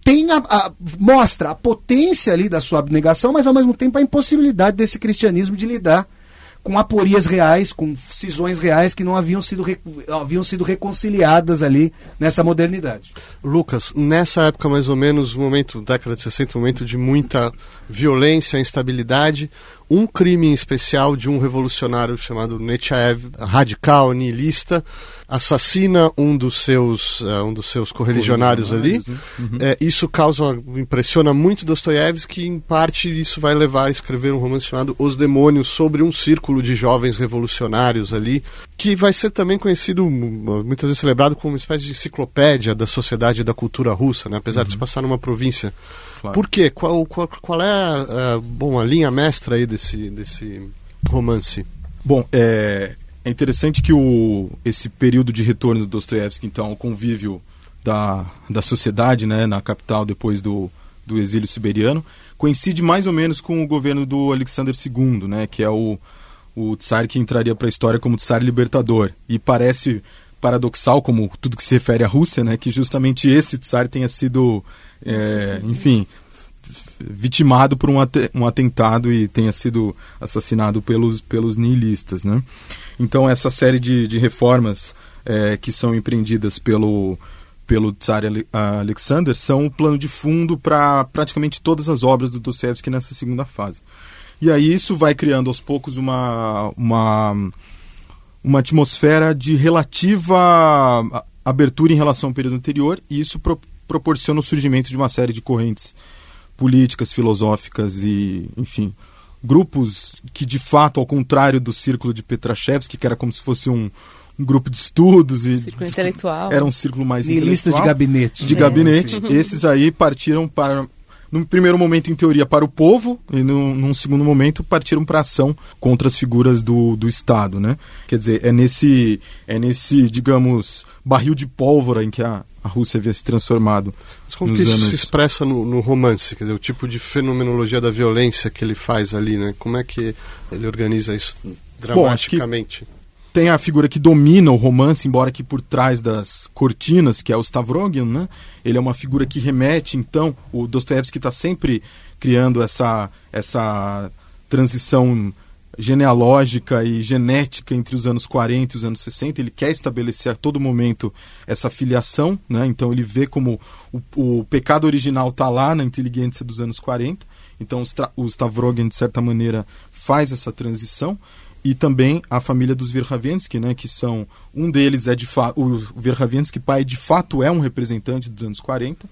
tem a, a, mostra a potência ali da sua abnegação, mas ao mesmo tempo a impossibilidade desse cristianismo de lidar com aporias reais, com cisões reais que não haviam sido, haviam sido reconciliadas ali nessa modernidade.
Lucas, nessa época mais ou menos, momento, década de 60, um momento de muita violência, instabilidade, um crime em especial de um revolucionário chamado Nechaev, radical, nihilista, assassina um dos seus, uh, um dos seus correligionários ali. Né? Uhum. É, isso causa, impressiona muito Dostoiévski, que em parte isso vai levar a escrever um romance chamado Os Demônios, sobre um círculo de jovens revolucionários ali, que vai ser também conhecido, muitas vezes celebrado como uma espécie de enciclopédia da sociedade e da cultura russa, né? apesar uhum. de se passar numa província
claro.
Por quê? Qual, qual, qual é a, bom, a linha mestra aí desse, desse romance?
Bom, é, é interessante que o, esse período de retorno do Dostoiévski, então, ao convívio da, da sociedade né, na capital depois do, do exílio siberiano, coincide mais ou menos com o governo do Alexander II, né, que é o, o tsar que entraria para a história como tsar libertador. E parece paradoxal, como tudo que se refere à Rússia, né, que justamente esse tsar tenha sido, é, enfim, vitimado por um, at um atentado e tenha sido assassinado pelos, pelos nihilistas. Né? Então, essa série de, de reformas é, que são empreendidas pelo, pelo Tsar Alexander são o plano de fundo para praticamente todas as obras do Dostoevsky nessa segunda fase. E aí isso vai criando aos poucos uma, uma, uma atmosfera de relativa abertura em relação ao período anterior, e isso pro, proporciona o surgimento de uma série de correntes políticas, filosóficas e, enfim, grupos que de fato, ao contrário do círculo de Petrashevsky, que era como se fosse um, um grupo de estudos e
círculo intelectual.
era um círculo mais
lista de gabinete
de
é,
gabinete sim. esses aí partiram para num primeiro momento, em teoria, para o povo, e num, num segundo momento partiram para ação contra as figuras do, do Estado, né? Quer dizer, é nesse, é nesse, digamos, barril de pólvora em que a, a Rússia havia se transformado.
Mas como que isso anos... se expressa no, no, romance? Quer dizer, o tipo de fenomenologia da violência que ele faz ali, né? Como é que ele organiza isso dramaticamente?
Bom, tem a figura que domina o romance, embora que por trás das cortinas, que é o Stavrogin, né? Ele é uma figura que remete, então, o Dostoevsky está sempre criando essa, essa transição genealógica e genética entre os anos 40 e os anos 60. Ele quer estabelecer a todo momento essa filiação, né? então ele vê como o, o pecado original está lá na inteligência dos anos 40. Então o Stavrogin, de certa maneira, faz essa transição. E também a família dos Verhavensky, né, que são um deles é de fato o Verhavensky pai de fato é um representante dos anos 40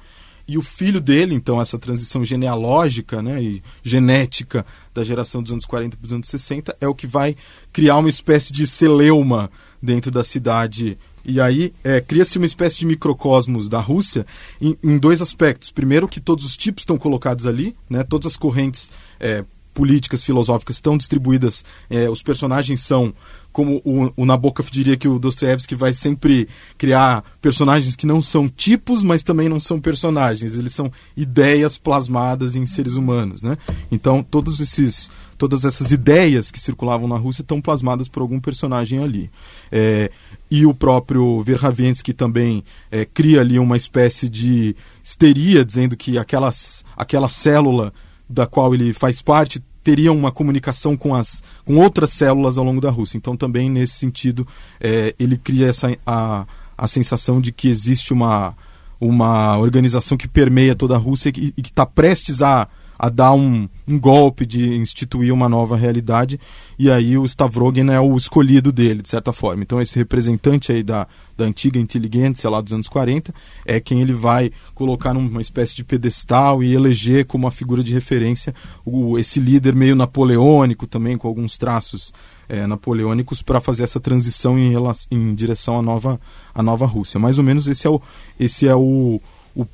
e o filho dele, então, essa transição genealógica né, e genética da geração dos anos 40 para os anos 60, é o que vai criar uma espécie de celeuma dentro da cidade. E aí é, cria-se uma espécie de microcosmos da Rússia em, em, dois aspectos. Primeiro, que todos os tipos estão colocados ali, né, todas as correntes é, políticas, filosóficas estão distribuídas, é, os personagens são como o, o Nabokov diria que o Dostoevsky vai sempre criar personagens que não são tipos, mas também não são personagens. Eles são ideias plasmadas em seres humanos, né? Então, todos esses, todas essas ideias que circulavam na Rússia estão plasmadas por algum personagem ali. É, e o próprio Verhavensky também é, cria ali uma espécie de histeria, dizendo que aquelas, aquela célula da qual ele faz parte teriam uma comunicação com as com outras células ao longo da Rússia. Então também nesse sentido é, ele cria essa a, a sensação de que existe uma uma organização que permeia toda a Rússia e, e que está prestes a a dar um, um, golpe de instituir uma nova realidade e aí o Stavrogin é o escolhido dele, de certa forma. Então esse representante aí da, da antiga inteligência lá dos anos 40 é quem ele vai colocar numa espécie de pedestal e eleger como uma figura de referência o, esse líder meio napoleônico também, com alguns traços é, napoleônicos para fazer essa transição em, em direção à nova, à nova Rússia. Mais ou menos esse é o, esse é o, o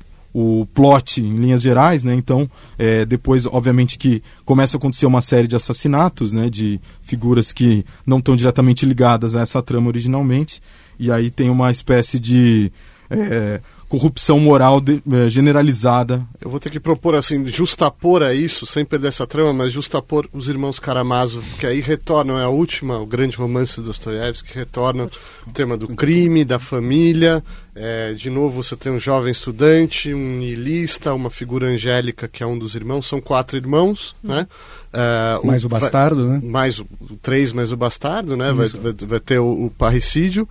plot em linhas gerais, né? Então, é, depois, obviamente, que começa a acontecer uma série de assassinatos, né? De figuras que não estão diretamente ligadas a essa trama originalmente. E aí tem uma espécie de é, corrupção moral de, é, generalizada.
Eu vou ter que propor assim, justapor a isso, sem perder essa trama, mas justapor os irmãos Karamazov, que aí retornam, é a última, o grande romance do Dostoiévski, que retorna o tema do crime, da família. É, de novo, você tem um jovem estudante, um niilista, uma figura angélica que é um dos irmãos, são quatro irmãos, hum. né?
Uh, mais o, o bastardo,
vai,
né?
Mais o, três, mais o bastardo, né? Vai, vai, vai, ter o, o parricídio.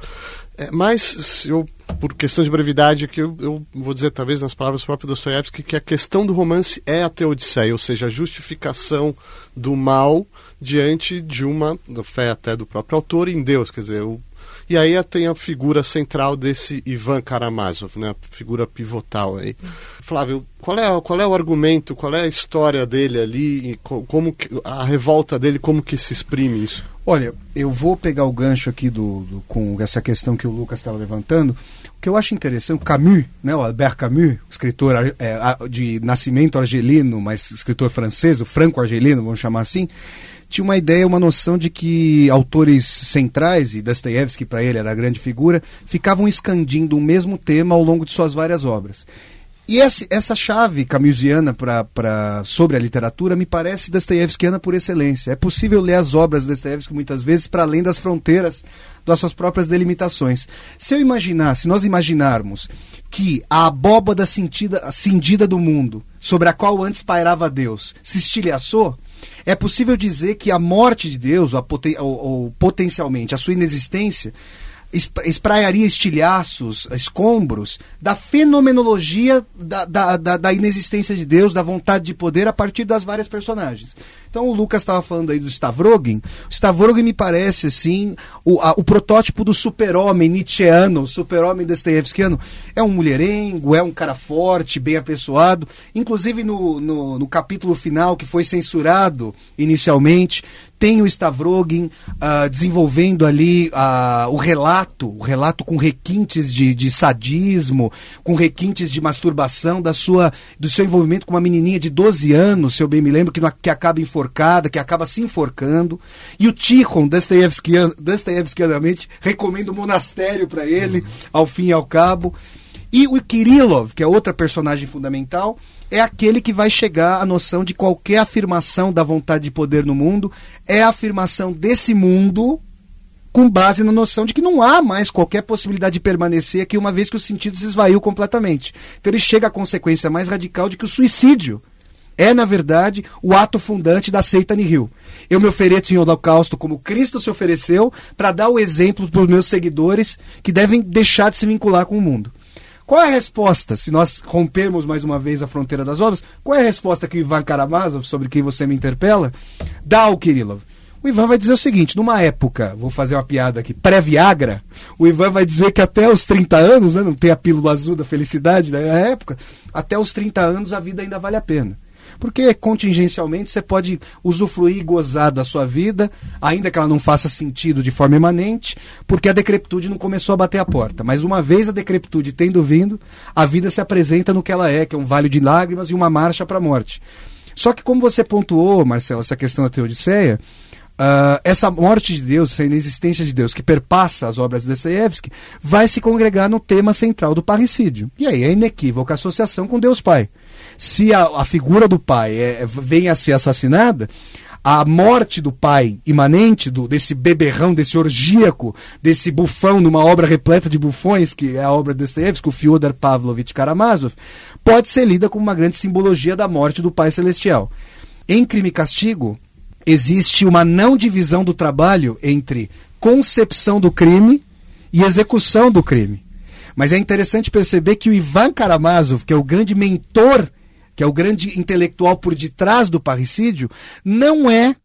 É, mas, eu, por questão de brevidade, que eu, eu, vou dizer, talvez nas palavras do próprio Dostoiévski, que a questão do romance é a teodiceia, ou seja, a justificação do mal diante de uma fé até do próprio autor em Deus. Quer dizer, E aí tem a figura central desse Ivan Karamazov, né? a figura pivotal aí. Flávio, qual é, qual é o argumento, qual é a história dele ali, como que, a revolta dele, como que se exprime isso?
Olha, eu vou pegar o gancho aqui do, do com essa questão que o Lucas estava levantando. Que eu acho interessante, o Camus, né, o Albert Camus, escritor é, de nascimento argelino, mas escritor francês, o franco-argelino, vamos chamar assim, tinha uma ideia, uma noção de que autores centrais, e Dostoiévski para ele era a grande figura, ficavam escandindo o mesmo tema ao longo de suas várias obras. E essa, essa chave camusiana pra, pra, sobre a literatura me parece Dostoiévskiana por excelência. É possível ler as obras de Dostoiévski muitas vezes para além das fronteiras das suas próprias delimitações. Se eu imaginar, se nós imaginarmos que a abóbada cindida, cindida do mundo, sobre a qual antes pairava Deus, se estilhaçou, é possível dizer que a morte de Deus, ou, ou, ou potencialmente a sua inexistência, espraiaria estilhaços, escombros da fenomenologia da, da, da, da, inexistência de Deus, da vontade de poder a partir das várias personagens. Então o Lucas estava falando aí do Stavrogin. O Stavrogin me parece, assim, o, a, o protótipo do super-homem nietzscheano, super-homem dostoiévskiano. É um mulherengo, é um cara forte, bem apessoado. Inclusive no, no, no capítulo final, que foi censurado inicialmente, tem o Stavrogin uh, desenvolvendo ali uh, o relato, o relato com requintes de, de, sadismo, com requintes de masturbação da sua, do seu envolvimento com uma menininha de 12 anos, se eu bem me lembro, que, que acaba enforcada, que acaba se enforcando. E o Tikhon, Dostoiévskianamente, recomenda o monastério para ele, ao fim e ao cabo. E o Kirillov, que é outra personagem fundamental, é aquele que vai chegar à noção de qualquer afirmação da vontade de poder no mundo é a afirmação desse mundo com base na noção de que não há mais qualquer possibilidade de permanecer aqui uma vez que o sentido se esvaiu completamente. Então ele chega à consequência mais radical de que o suicídio é, na verdade, o ato fundante da seita nihil. Eu me ofereço em holocausto como Cristo se ofereceu para dar o exemplo para os meus seguidores que devem deixar de se vincular com o mundo. Qual é a resposta, se nós rompermos mais uma vez a fronteira das obras, qual é a resposta que o Ivan Karamazov, sobre quem você me interpela, dá ao Kirillov? O Ivan vai dizer o seguinte: numa época, vou fazer uma piada aqui, pré-Viagra, o Ivan vai dizer que até os 30 anos, né, não tem a pílula azul da felicidade na época, até os 30 anos a vida ainda vale a pena. Porque contingencialmente você pode usufruir e gozar da sua vida, ainda que ela não faça sentido de forma emanente, porque a decrepitude não começou a bater a porta. Mas uma vez a decrepitude tendo vindo, a vida se apresenta no que ela é, que é um vale de lágrimas e uma marcha para a morte. Só que como você pontuou, Marcelo, essa questão da Teodiceia, Uh, essa morte de Deus, essa inexistência de Deus que perpassa as obras de Dostoiévski, vai se congregar no tema central do parricídio. E aí é inequívoca a associação com Deus Pai se a, a figura do pai é, vem a ser assassinada, a morte do pai imanente, do, desse beberrão, desse orgíaco, desse bufão numa obra repleta de bufões, que é a obra de Dostoevsky, o Fyodor Pavlovich Karamazov, pode ser lida como uma grande simbologia da morte do pai celestial. Em Crime e Castigo, existe uma não divisão do trabalho entre concepção do crime e execução do crime. Mas é interessante perceber que o Ivan Karamazov, que é o grande mentor que é o grande intelectual por detrás do parricídio, não é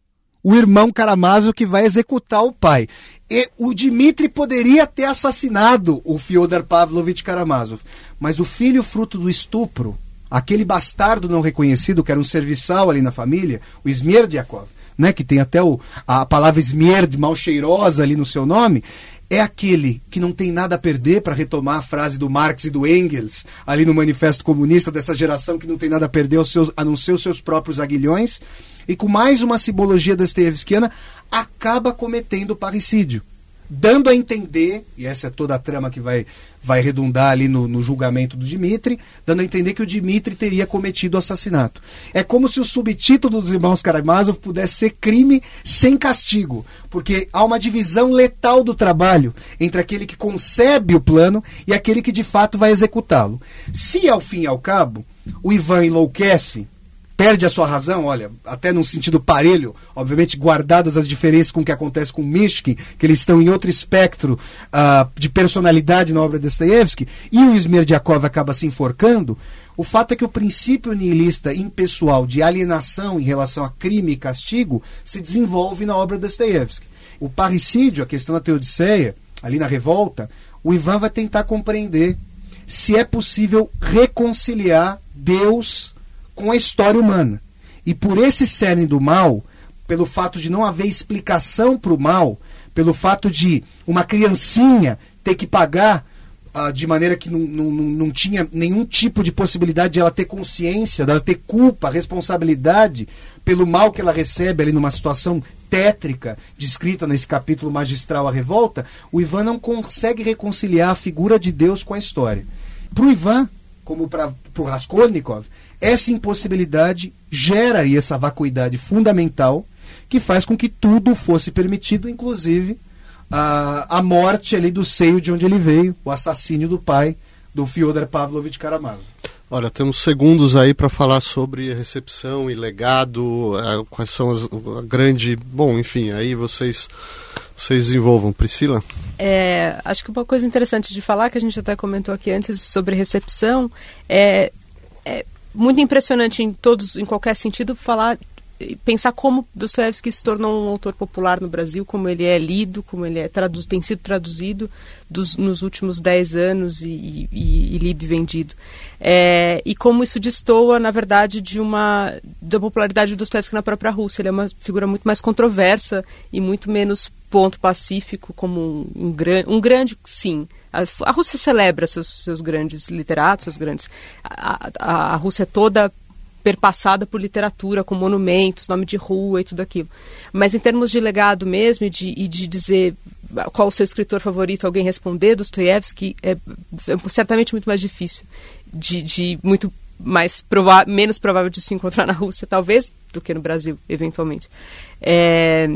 o irmão Karamazov que vai executar o pai. E o Dmitri poderia ter assassinado o Fyodor Pavlovich Karamazov, mas o filho fruto do estupro, aquele bastardo não reconhecido que era um serviçal ali na família, o Smerdyakov, né, que tem até o, a palavra Smerd mal cheirosa ali no seu nome, é aquele que não tem nada a perder, para retomar a frase do Marx e do Engels, ali no Manifesto Comunista, dessa geração que não tem nada a perder aos seus, a não ser os seus próprios aguilhões, e com mais uma simbologia dostoiévskiana, acaba cometendo parricídio dando a entender, e essa é toda a trama que vai, vai redundar ali no, no julgamento do Dimitri, dando a entender que o Dimitri teria cometido o assassinato. É como se o subtítulo dos irmãos Karamazov pudesse ser crime sem castigo, porque há uma divisão letal do trabalho entre aquele que concebe o plano e aquele que de fato vai executá-lo. Se ao fim e ao cabo o Ivan enlouquece perde a sua razão, olha, até num sentido parelho, obviamente guardadas as diferenças com o que acontece com Mishkin, que eles estão em outro espectro uh, de personalidade na obra de Dostoevsky, e o Smerdyakov acaba se enforcando, o fato é que o princípio nihilista impessoal de alienação em relação a crime e castigo se desenvolve na obra de Dostoevsky. O parricídio, a questão da Teodiceia, ali na revolta, o Ivan vai tentar compreender se é possível reconciliar Deus com a história humana. E por esse cerne do mal, pelo fato de não haver explicação para o mal, pelo fato de uma criancinha ter que pagar uh, de maneira que não, não, não tinha nenhum tipo de possibilidade de ela ter consciência, dela ter culpa, responsabilidade pelo mal que ela recebe ali numa situação tétrica descrita nesse capítulo magistral A Revolta, o Ivan não consegue reconciliar a figura de Deus com a história. Para o Ivan, como para o Raskolnikov, essa impossibilidade gera aí essa vacuidade fundamental que faz com que tudo fosse permitido, inclusive a, a morte ali do seio de onde ele veio, o assassínio do pai do Fyodor Pavlovich Karamazov.
Olha, temos segundos aí para falar sobre recepção e legado, é, quais são as a grande, bom, enfim, aí vocês vocês desenvolvam. Priscila?
É, acho que uma coisa interessante de falar que a gente até comentou aqui antes sobre recepção é, é muito impressionante em todos, em qualquer sentido, falar pensar como Dostoiévski se tornou um autor popular no Brasil, como ele é lido, como ele é tem sido traduzido dos, nos últimos dez anos e, e, e lido e vendido. É, e como isso destoa, na verdade, de uma da popularidade do Dostoiévski na própria Rússia. Ele é uma figura muito mais controversa e muito menos ponto pacífico como um, um, gran, um grande, sim. A, a, Rússia celebra seus, seus grandes literatos, seus grandes... A, a, a Rússia é toda perpassada por literatura, com monumentos, nome de rua e tudo aquilo. Mas em termos de legado mesmo e de, e de dizer qual o seu escritor favorito, alguém responder, Dostoiévski, é, é certamente muito mais difícil, de, de muito mais prova menos provável de se encontrar na Rússia, talvez, do que no Brasil, eventualmente. É,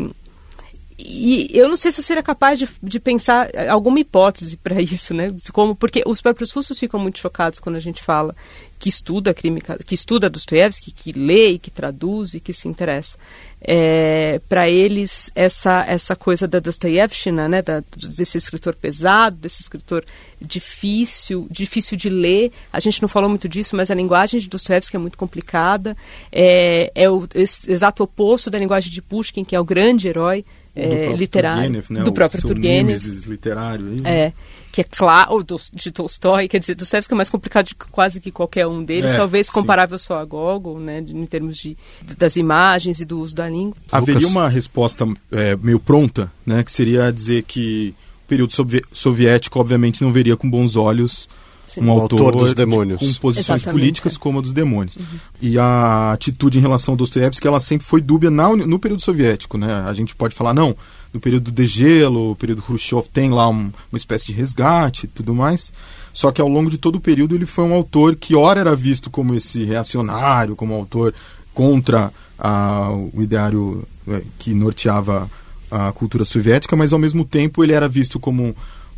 e eu não sei se eu seria capaz de, de pensar alguma hipótese para isso, né? Como, porque os próprios russos ficam muito chocados quando a gente fala que estuda crime, que estuda Dostoiévski, que lê, que traduz e que se interessa. É, para eles, essa, essa coisa da Dostoiévshina, né, da, desse escritor pesado, desse escritor difícil, difícil de ler, a gente não falou muito disso, mas a linguagem de Dostoiévski é muito complicada, é, é o exato oposto da linguagem de Pushkin, que é o grande herói é, literário Turgenev, né?
do
próprio Turgenev.
literário aí, né?
É, que é claro, do, de Tolstói, quer dizer, Dostoevsky é mais complicado de quase que qualquer um deles, é, talvez comparável sim. só a Gogol, né, em termos de, das imagens e do uso da língua.
Haveria Lucas. uma resposta é, meio pronta, né, que seria dizer que o período soviético, obviamente, não veria com bons olhos Sim. um autor, autor, dos demônios. com posições Exatamente, políticas é. como a dos demônios. Uhum. E a atitude em relação ao Dostoiévski, ela sempre foi dúbia na, no período soviético, né? A gente pode falar, não, no período do degelo, o período Khrushchev tem lá um, uma espécie de resgate e tudo mais. Só que ao longo de todo o período ele foi um autor que ora era visto como esse reacionário, como autor contra a, o ideário é, que norteava a cultura soviética, mas ao mesmo tempo ele era visto como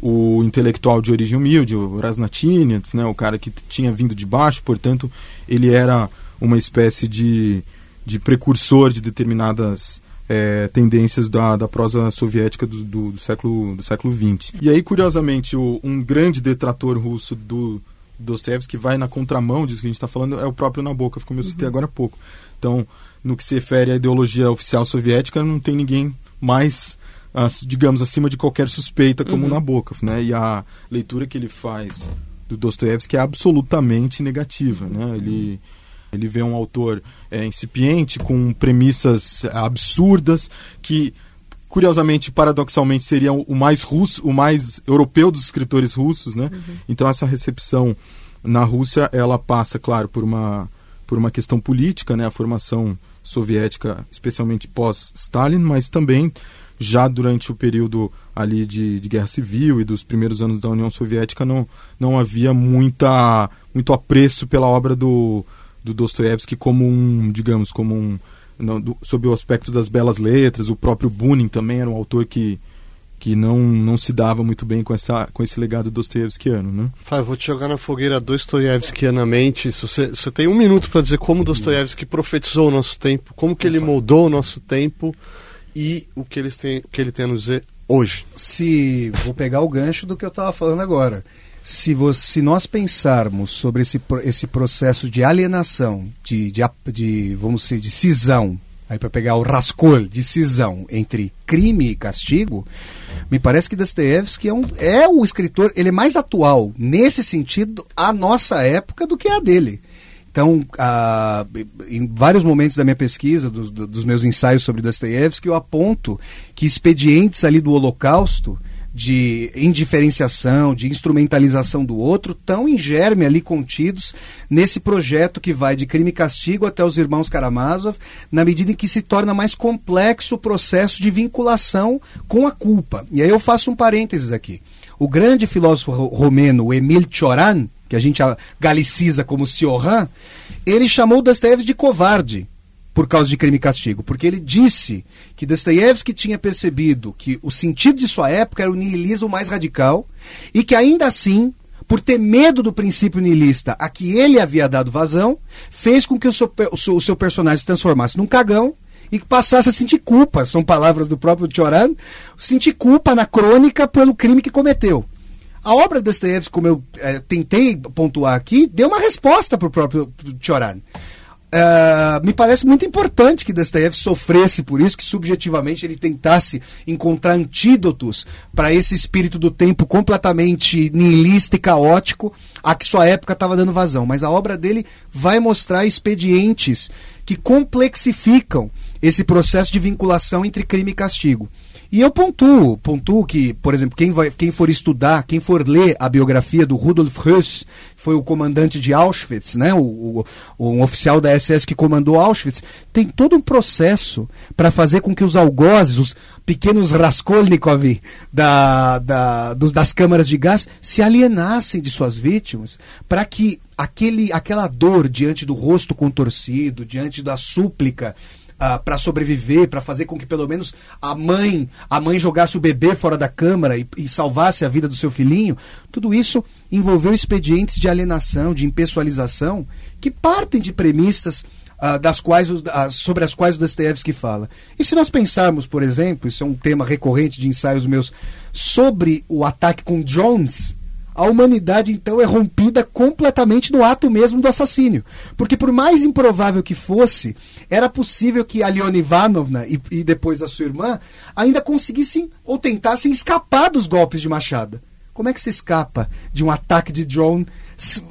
o intelectual de origem humilde, o Raznatinets, né, o cara que tinha vindo de baixo, portanto, ele era uma espécie de, de precursor de determinadas é, tendências da, da prosa soviética do, do, do, século, do século XX. E aí, curiosamente, o, um grande detrator russo do Dostoevsky que vai na contramão disso que a gente está falando é o próprio Nabokov, como eu citei uhum. agora há pouco. Então, no que se refere à ideologia oficial soviética, não tem ninguém mais digamos, acima de qualquer suspeita, como uhum. Nabokov, né? E a leitura que ele faz do Dostoiévski é absolutamente negativa, né? Ele ele vê um autor é, incipiente com premissas absurdas que curiosamente, paradoxalmente, seria o mais russo, o mais europeu dos escritores russos, né? Uhum. Então essa recepção na Rússia, ela passa, claro, por uma por uma questão política, né? A formação soviética, especialmente pós-Stalin, mas também já durante o período ali de, de, guerra civil e dos primeiros anos da União Soviética não, não havia muita, muito apreço pela obra do, do Dostoiévski como um, digamos, como um, não, do, sob o aspecto das belas letras, o próprio Bunin também era um autor que, que não, não se dava muito bem com, essa, com esse legado dostoiévskiano, né?
Fábio, vou te jogar na fogueira dostoiévskianamente. Você, você tem um minuto para dizer como Dostoiévski profetizou o nosso tempo, como que ele moldou o nosso tempo e o que, eles têm, o que ele tem a nos dizer hoje.
Se vou pegar o gancho do que eu estava falando agora. Se, você, se nós pensarmos sobre esse, esse processo de alienação, de, de, de vamos dizer, de cisão, aí para pegar o rascol de cisão entre crime e castigo, Me parece que Dostoiévski é, um, é o escritor, ele é mais atual, nesse sentido, a nossa época do que a dele. Então, em vários momentos da minha pesquisa, dos, dos meus ensaios sobre Dostoiévski, eu aponto que expedientes ali do Holocausto, de indiferenciação, de instrumentalização do outro, estão em germe ali contidos nesse projeto que vai de crime e castigo até os irmãos Karamazov, na medida em que se torna mais complexo o processo de vinculação com a culpa. E aí eu faço um parênteses aqui. O grande filósofo romeno Emil Cioran, que a gente galiciza como Cioran, ele chamou Dostoiévski de covarde por causa de crime e castigo, porque ele disse que Dostoiévski tinha percebido que o sentido de sua época era o niilismo mais radical e que ainda assim, por ter medo do princípio niilista a que ele havia dado vazão, fez com que o seu, o seu, o seu personagem se transformasse num cagão e que passasse a sentir culpa, são palavras do próprio Choran, sentir culpa na crônica pelo crime que cometeu. A obra de Dostoiévski, como eu é, tentei pontuar aqui, deu uma resposta para o próprio Choran. Uh, me parece muito importante que Dostoiévski sofresse por isso, que subjetivamente ele tentasse encontrar antídotos para esse espírito do tempo completamente nihilista e caótico a que sua época estava dando vazão. Mas a obra dele vai mostrar expedientes que complexificam esse processo de vinculação entre crime e castigo. E eu pontuo, pontuo que, por exemplo, quem, vai, quem for estudar, quem for ler a biografia do Rudolf Höss, foi o comandante de Auschwitz, né, o, o, um oficial da SS que comandou Auschwitz, tem todo um processo para fazer com que os algozes, os pequenos Raskolnikov da, da, dos, das câmaras de gás, se alienassem de suas vítimas, para que aquele, aquela dor diante do rosto contorcido, diante da súplica uh, para sobreviver, para fazer com que pelo menos a mãe, a mãe jogasse o bebê fora da câmara e, e salvasse a vida do seu filhinho, tudo isso envolveu expedientes de alienação, de impessoalização, que partem de premissas Uh, das quais uh, sobre as quais o Dostoevsky fala. E se nós pensarmos, por exemplo, isso é um tema recorrente de ensaios meus, sobre o ataque com drones, a humanidade então é rompida completamente no ato mesmo do assassínio. Porque por mais improvável que fosse, era possível que a Leona Ivanovna e, e depois a sua irmã ainda conseguissem ou tentassem escapar dos golpes de machada. Como é que se escapa de um ataque de drone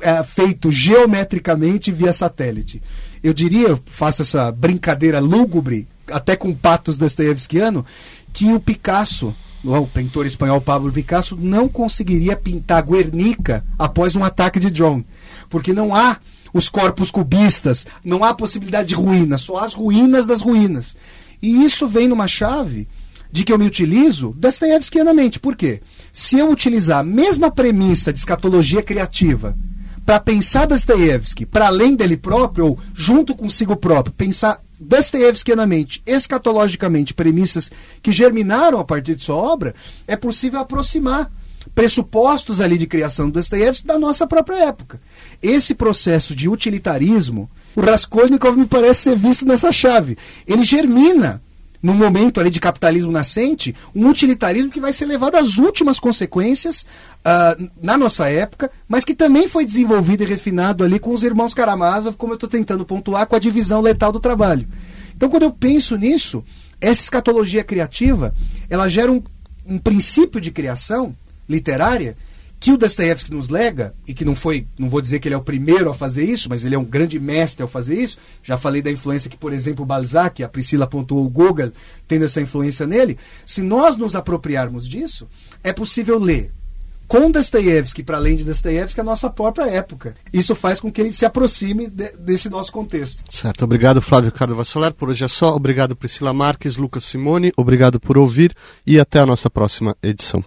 é, feito geometricamente via satélite? Eu diria, faço essa brincadeira lúgubre, até com patos dostoiévskiano, que o Picasso o pintor espanhol Pablo Picasso não conseguiria pintar Guernica após um ataque de drone, porque não há os corpos cubistas, não há possibilidade de ruína, só as ruínas das ruínas. E isso vem numa chave de que eu me utilizo Dostoiévskianamente. Por quê? Se eu utilizar a mesma premissa de escatologia criativa para pensar Dostoiévski para além dele próprio, ou junto consigo próprio, pensar Dostoiévskianamente, escatologicamente, premissas que germinaram a partir de sua obra, é possível aproximar pressupostos ali de criação do Dostoiévski da nossa própria época. Esse processo de utilitarismo, o Raskolnikov me parece ser visto nessa chave. Ele germina num momento ali de capitalismo nascente, um utilitarismo que vai ser levado às últimas consequências uh, na nossa época, mas que também foi desenvolvido e refinado ali com os irmãos Karamazov, como eu estou tentando pontuar, com a divisão letal do trabalho. Então, quando eu penso nisso, essa escatologia criativa, ela gera um, um princípio de criação literária que o Dostoiévski nos lega, e que não foi, não vou dizer que ele é o primeiro a fazer isso, mas ele é um grande mestre ao fazer isso. Já falei da influência que, por exemplo, Balzac, a Priscila apontou o Gogol, tendo essa influência nele. Se nós nos apropriarmos disso, é possível ler com Dostoiévski, para além de Dostoiévski, a nossa própria época. Isso faz com que ele se aproxime de, desse nosso contexto.
Certo. Obrigado, Flávio Cardo Vassolar. Por hoje é só. Obrigado, Priscila Marques, Lucas Simone. Obrigado por ouvir e até a nossa próxima edição.